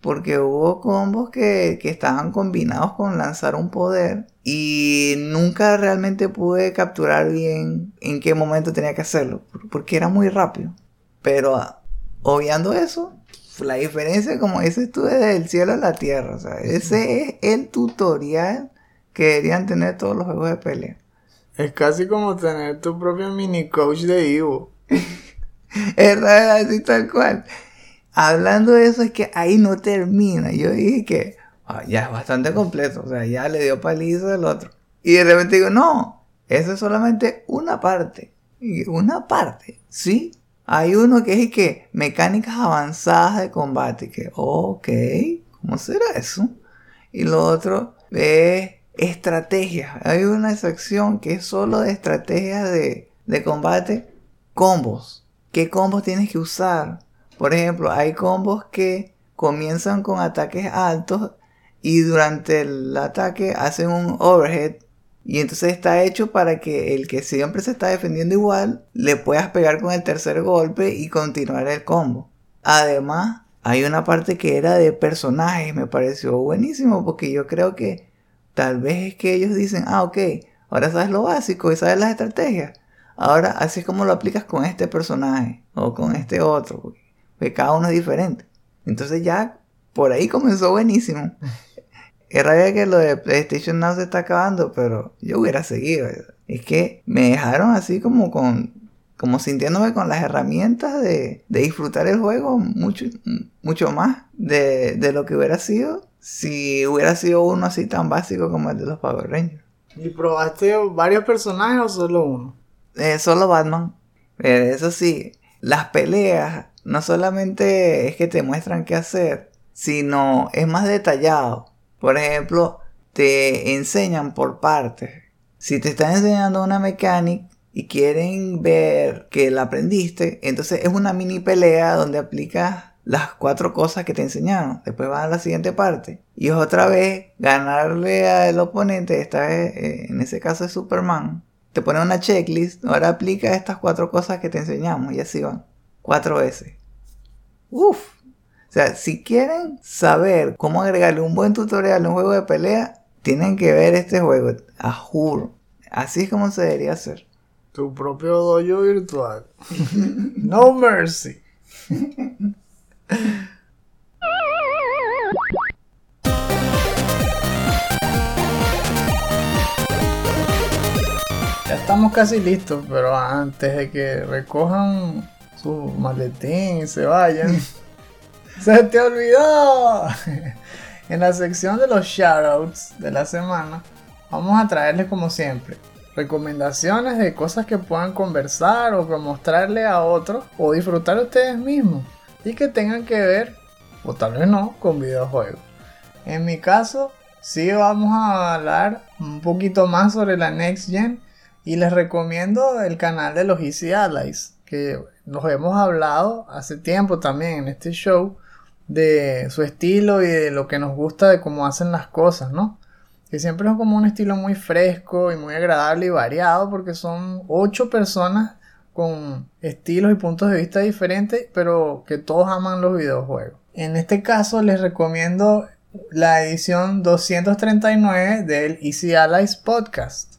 Speaker 2: Porque hubo combos que, que, estaban combinados con lanzar un poder y nunca realmente pude capturar bien en qué momento tenía que hacerlo, porque era muy rápido. Pero obviando eso, la diferencia, como dices tú, es del cielo a la tierra. O sea, ese es el tutorial que deberían tener todos los juegos de pelea.
Speaker 1: Es casi como tener tu propio mini coach de Evo.
Speaker 2: es así tal cual. Hablando de eso, es que ahí no termina. Yo dije que ah, ya es bastante completo. O sea, ya le dio paliza al otro. Y de repente digo, no, eso es solamente una parte. Y una parte, sí, hay uno que es que mecánicas avanzadas de combate. Que, ok, ¿cómo será eso? Y lo otro es estrategias. Hay una sección que es solo de estrategias de, de combate. Combos. ¿Qué combos tienes que usar? Por ejemplo, hay combos que comienzan con ataques altos y durante el ataque hacen un overhead y entonces está hecho para que el que siempre se está defendiendo igual le puedas pegar con el tercer golpe y continuar el combo. Además, hay una parte que era de personajes, me pareció buenísimo porque yo creo que tal vez es que ellos dicen, ah, ok, ahora sabes lo básico y sabes las estrategias. Ahora así es como lo aplicas con este personaje o con este otro, porque cada uno es diferente. Entonces ya por ahí comenzó buenísimo. Es rabia que lo de PlayStation Now se está acabando, pero yo hubiera seguido. Es que me dejaron así como con. como sintiéndome con las herramientas de, de disfrutar el juego mucho, mucho más de, de, lo que hubiera sido si hubiera sido uno así tan básico como el de los Power Rangers.
Speaker 1: ¿Y probaste varios personajes o solo uno?
Speaker 2: Eh, solo Batman. Pero eso sí, las peleas no solamente es que te muestran qué hacer, sino es más detallado. Por ejemplo, te enseñan por partes. Si te están enseñando una mecánica y quieren ver que la aprendiste, entonces es una mini pelea donde aplicas las cuatro cosas que te enseñaron. Después vas a la siguiente parte. Y es otra vez ganarle al oponente, esta vez eh, en ese caso es Superman. Te pone una checklist, ahora aplica estas cuatro cosas que te enseñamos y así van. Cuatro veces. Uf, o sea, si quieren saber cómo agregarle un buen tutorial a un juego de pelea, tienen que ver este juego, a juro. Así es como se debería hacer.
Speaker 1: Tu propio dojo virtual. no mercy. Ya estamos casi listos, pero antes de que recojan su maletín y se vayan. ¡Se te olvidó! en la sección de los shoutouts de la semana, vamos a traerles como siempre recomendaciones de cosas que puedan conversar o mostrarle a otros o disfrutar ustedes mismos y que tengan que ver, o tal vez no, con videojuegos. En mi caso, sí vamos a hablar un poquito más sobre la Next Gen y les recomiendo el canal de los Easy Allies, que nos hemos hablado hace tiempo también en este show de su estilo y de lo que nos gusta de cómo hacen las cosas, ¿no? Que siempre es como un estilo muy fresco y muy agradable y variado porque son ocho personas con estilos y puntos de vista diferentes, pero que todos aman los videojuegos. En este caso les recomiendo la edición 239 del Easy Allies Podcast,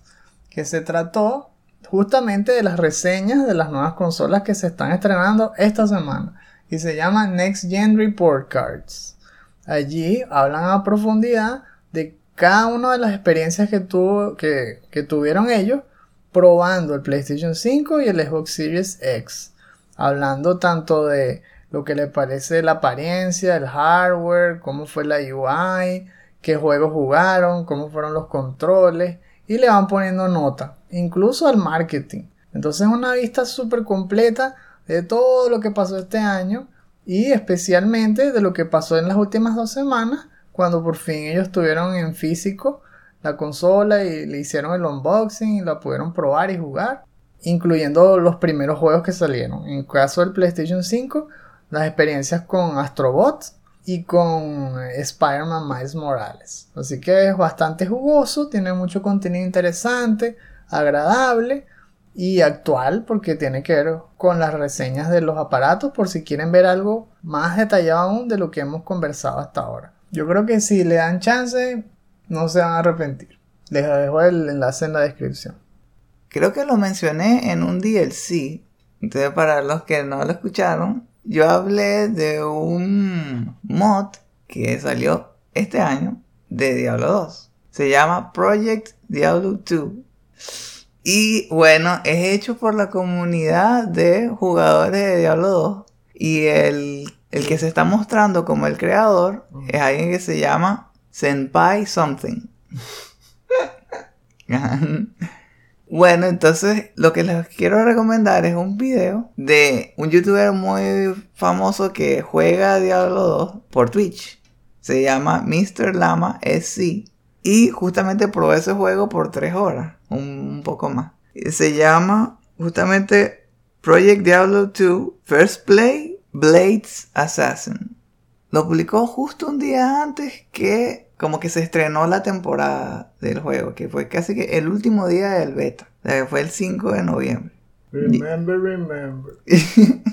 Speaker 1: que se trató justamente de las reseñas de las nuevas consolas que se están estrenando esta semana y se llama Next Gen Report Cards. Allí hablan a profundidad de cada una de las experiencias que, tuvieron ellos probando el PlayStation 5 y el Xbox Series X. Hablando tanto de lo que le parece la apariencia, el hardware, cómo fue la UI, qué juegos jugaron, cómo fueron los controles y le van poniendo nota, incluso al marketing. Entonces una vista súper completa de todo lo que pasó este año y especialmente de lo que pasó en las últimas dos semanas cuando por fin ellos tuvieron en físico la consola y le hicieron el unboxing y la pudieron probar y jugar, incluyendo los primeros juegos que salieron. En caso del PlayStation 5, las experiencias con Astrobot y con Spider-Man Miles Morales. Así que es bastante jugoso, tiene mucho contenido interesante, agradable y actual porque tiene que ver con las reseñas de los aparatos por si quieren ver algo más detallado aún de lo que hemos conversado hasta ahora. Yo creo que si le dan chance no se van a arrepentir. Les dejo el enlace en la descripción.
Speaker 2: Creo que lo mencioné en un DLC. Entonces para los que no lo escucharon, yo hablé de un mod que salió este año de Diablo 2. Se llama Project Diablo 2. Y bueno, es hecho por la comunidad de jugadores de Diablo 2. Y el, el que se está mostrando como el creador es alguien que se llama Senpai Something. Bueno, entonces lo que les quiero recomendar es un video de un youtuber muy famoso que juega Diablo 2 por Twitch. Se llama Mr. Lama SC. Y justamente probé ese juego por 3 horas, un, poco más. Se llama justamente Project Diablo 2 First Play Blades Assassin. Lo publicó justo un día antes que como que se estrenó la temporada del juego, que fue casi que el último día del beta, que fue el 5 de noviembre.
Speaker 1: Remember, remember.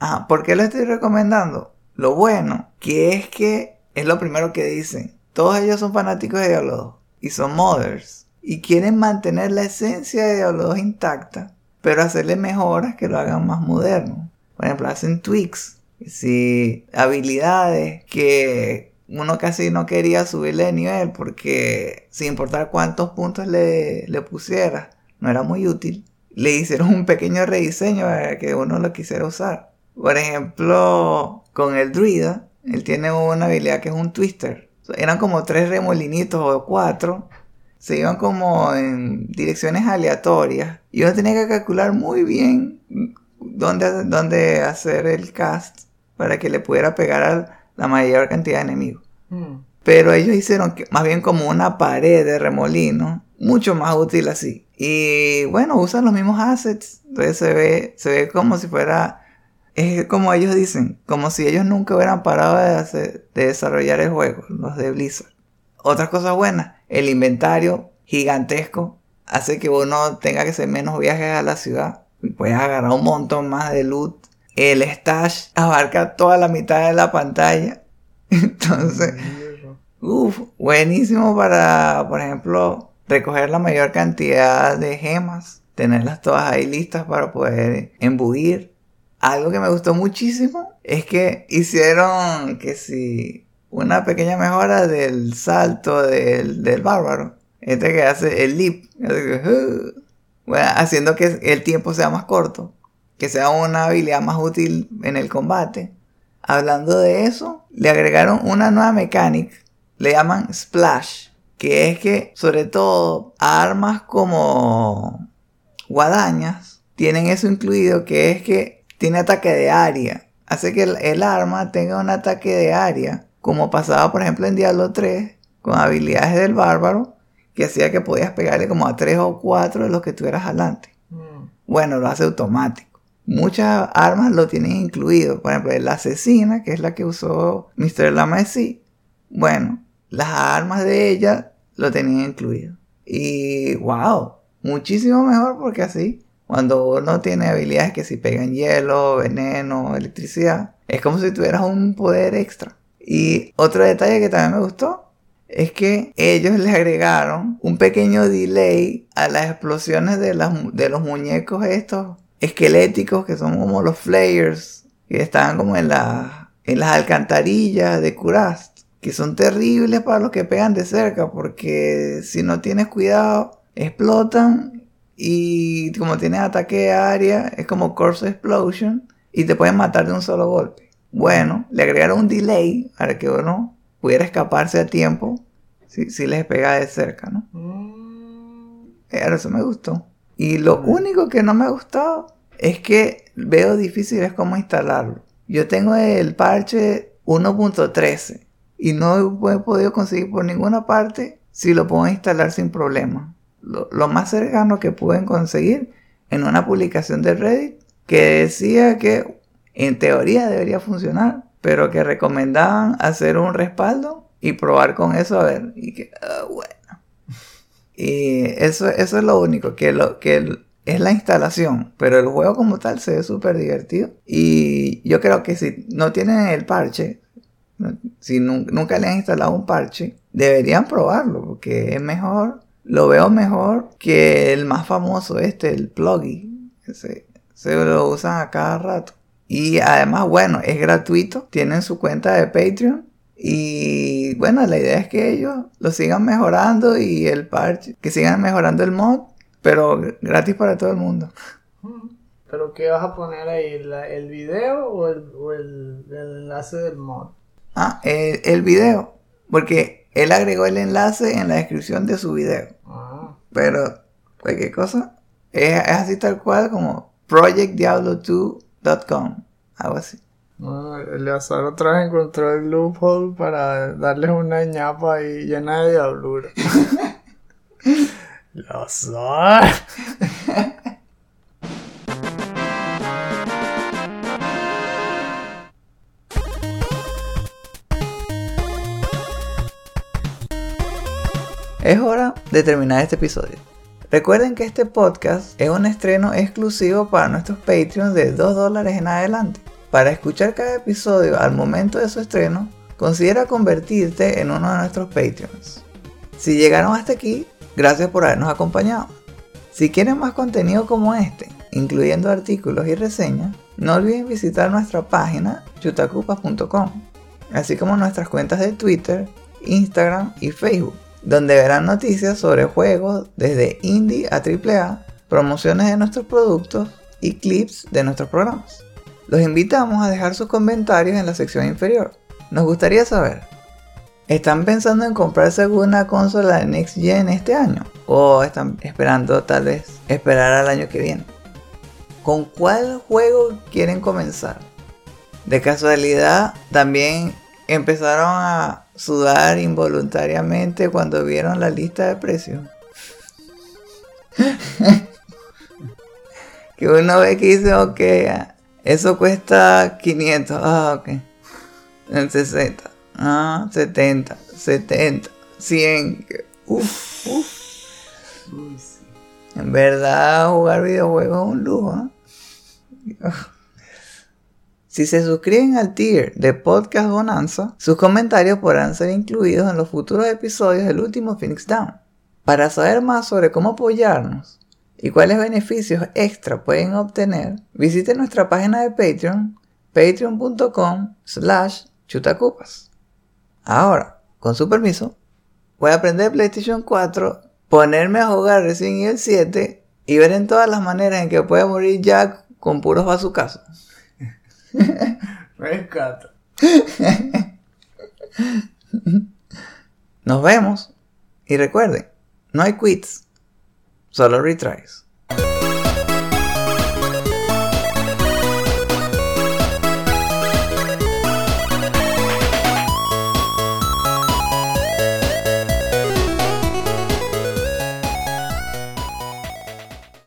Speaker 2: ah, ¿por qué lo estoy recomendando? Lo bueno, que es que es lo primero que dicen. Todos ellos son fanáticos de Diablo 2 y son modders y quieren mantener la esencia de Diablo 2 intacta, pero hacerle mejoras que lo hagan más moderno. Por ejemplo, hacen tweaks, si habilidades que uno casi no quería subirle de nivel porque sin importar cuántos puntos le, le pusiera, no era muy útil. Le hicieron un pequeño rediseño para que uno lo quisiera usar. Por ejemplo, con el druida, él tiene una habilidad que es un twister. Eran como tres remolinitos o cuatro. Se iban como en direcciones aleatorias. Y uno tenía que calcular muy bien dónde, dónde hacer el cast para que le pudiera pegar a la mayor cantidad de enemigos. Hmm. Pero ellos hicieron más bien como una pared de remolino, mucho más útil así. Y bueno, usan los mismos assets, entonces se ve, se ve como si fuera, es como ellos dicen, como si ellos nunca hubieran parado de, de desarrollar el juego, los de Blizzard. Otras cosas buenas, el inventario gigantesco hace que uno tenga que hacer menos viajes a la ciudad y puedes agarrar un montón más de loot el stash abarca toda la mitad de la pantalla. Entonces, uff, buenísimo para, por ejemplo, recoger la mayor cantidad de gemas, tenerlas todas ahí listas para poder embuir. Algo que me gustó muchísimo es que hicieron que si una pequeña mejora del salto del, del bárbaro. Este que hace el leap. Haciendo que el tiempo sea más corto que sea una habilidad más útil en el combate. Hablando de eso, le agregaron una nueva mecánica, le llaman Splash, que es que sobre todo armas como guadañas tienen eso incluido, que es que tiene ataque de área. Hace que el, el arma tenga un ataque de área, como pasaba por ejemplo en Diablo 3, con habilidades del bárbaro, que hacía que podías pegarle como a 3 o 4 de los que tuvieras adelante.
Speaker 1: Mm.
Speaker 2: Bueno, lo hace automático. Muchas armas lo tienen incluido. Por ejemplo, la asesina, que es la que usó Mr. Lamesi. Bueno, las armas de ella lo tenían incluido. Y wow, muchísimo mejor porque así, cuando uno tiene habilidades que si pegan hielo, veneno, electricidad, es como si tuvieras un poder extra. Y otro detalle que también me gustó es que ellos le agregaron un pequeño delay a las explosiones de, las de los muñecos estos esqueléticos que son como los flayers que están como en, la- en las alcantarillas de Kurast que son terribles para los que pegan de cerca porque si no tienes cuidado explotan y como tienes ataque de área es como Corpse Explosion y te pueden matar de un solo golpe. Bueno, le agregaron un delay para que uno pudiera escaparse a tiempo si, si les pega de cerca, ¿no?
Speaker 1: Mm.
Speaker 2: Eso me gustó. Y lo único que no me ha gustado es que veo difícil es cómo instalarlo. Yo tengo el parche 1.13 y no he podido conseguir por ninguna parte si lo puedo instalar sin problema. Lo, más cercano que pude conseguir en una publicación de Reddit que decía que en teoría debería funcionar, pero que recomendaban hacer un respaldo y probar con eso a ver. Y que, ah, bueno. Y eso, eso es lo único, que, lo, que es la instalación, pero el juego como tal se ve súper divertido. Y yo creo que si no tienen el parche, si nun- nunca le han instalado un parche, deberían probarlo, porque es mejor, lo veo mejor que el más famoso este, el plugin. Ese, se lo usan a cada rato. Y además, bueno, es gratuito, tienen su cuenta de Patreon. Y bueno, la idea es que ellos lo sigan mejorando y el parche, que sigan mejorando el mod, pero gr- gratis para todo el mundo.
Speaker 1: ¿Pero qué vas a poner ahí? ¿La- ¿El video o el, o el- el enlace del mod?
Speaker 2: Ah, el, el video, porque él agregó el enlace en la descripción de su video.
Speaker 1: Ah,
Speaker 2: Pero cualquier cosa, es, es así tal cual como projectdiablo2.com, algo así.
Speaker 1: no, Eleazar otra vez encontró el loophole para darles una ñapa ahí llena de diablura. Eleazar.
Speaker 2: Es hora de terminar este episodio. Recuerden que este podcast es un estreno exclusivo para nuestros Patreons de 2 dólares en adelante. Para escuchar cada episodio al momento de su estreno, considera convertirte en uno de nuestros Patreons. Si llegaron hasta aquí, gracias por habernos acompañado. Si quieren más contenido como este, incluyendo artículos y reseñas, no olviden visitar nuestra página chutacupas.com, así como nuestras cuentas de Twitter, Instagram y Facebook, donde verán noticias sobre juegos desde indie a AAA, promociones de nuestros productos y clips de nuestros programas. Los invitamos a dejar sus comentarios en la sección inferior. Nos gustaría saber, ¿están pensando en comprarse alguna consola de Next Gen este año? ¿O están esperando tal vez esperar al año que viene? ¿Con cuál juego quieren comenzar? De casualidad, también empezaron a sudar involuntariamente cuando vieron la lista de precios. que uno ve que dice, ok, eso cuesta 500, ah, ok. En 60, ah, 70, 70, 100, que- uf, uf.
Speaker 1: Uy, sí.
Speaker 2: En verdad, jugar videojuegos es un lujo. ¿eh? Si se suscriben al tier de Podcast Bonanza, sus comentarios podrán ser incluidos en los futuros episodios del último Phoenix Down. Para saber más sobre cómo apoyarnos y cuáles beneficios extra pueden obtener, visiten nuestra página de Patreon, patreon.com slash chutacupas. Ahora, con su permiso, voy a aprender PlayStation 4, ponerme a jugar Resident Evil 7 y ver en todas las maneras en que puede morir Jack con puros bazucazos.
Speaker 1: Rescata.
Speaker 2: Nos vemos. Y recuerden, no hay quits, solo retries.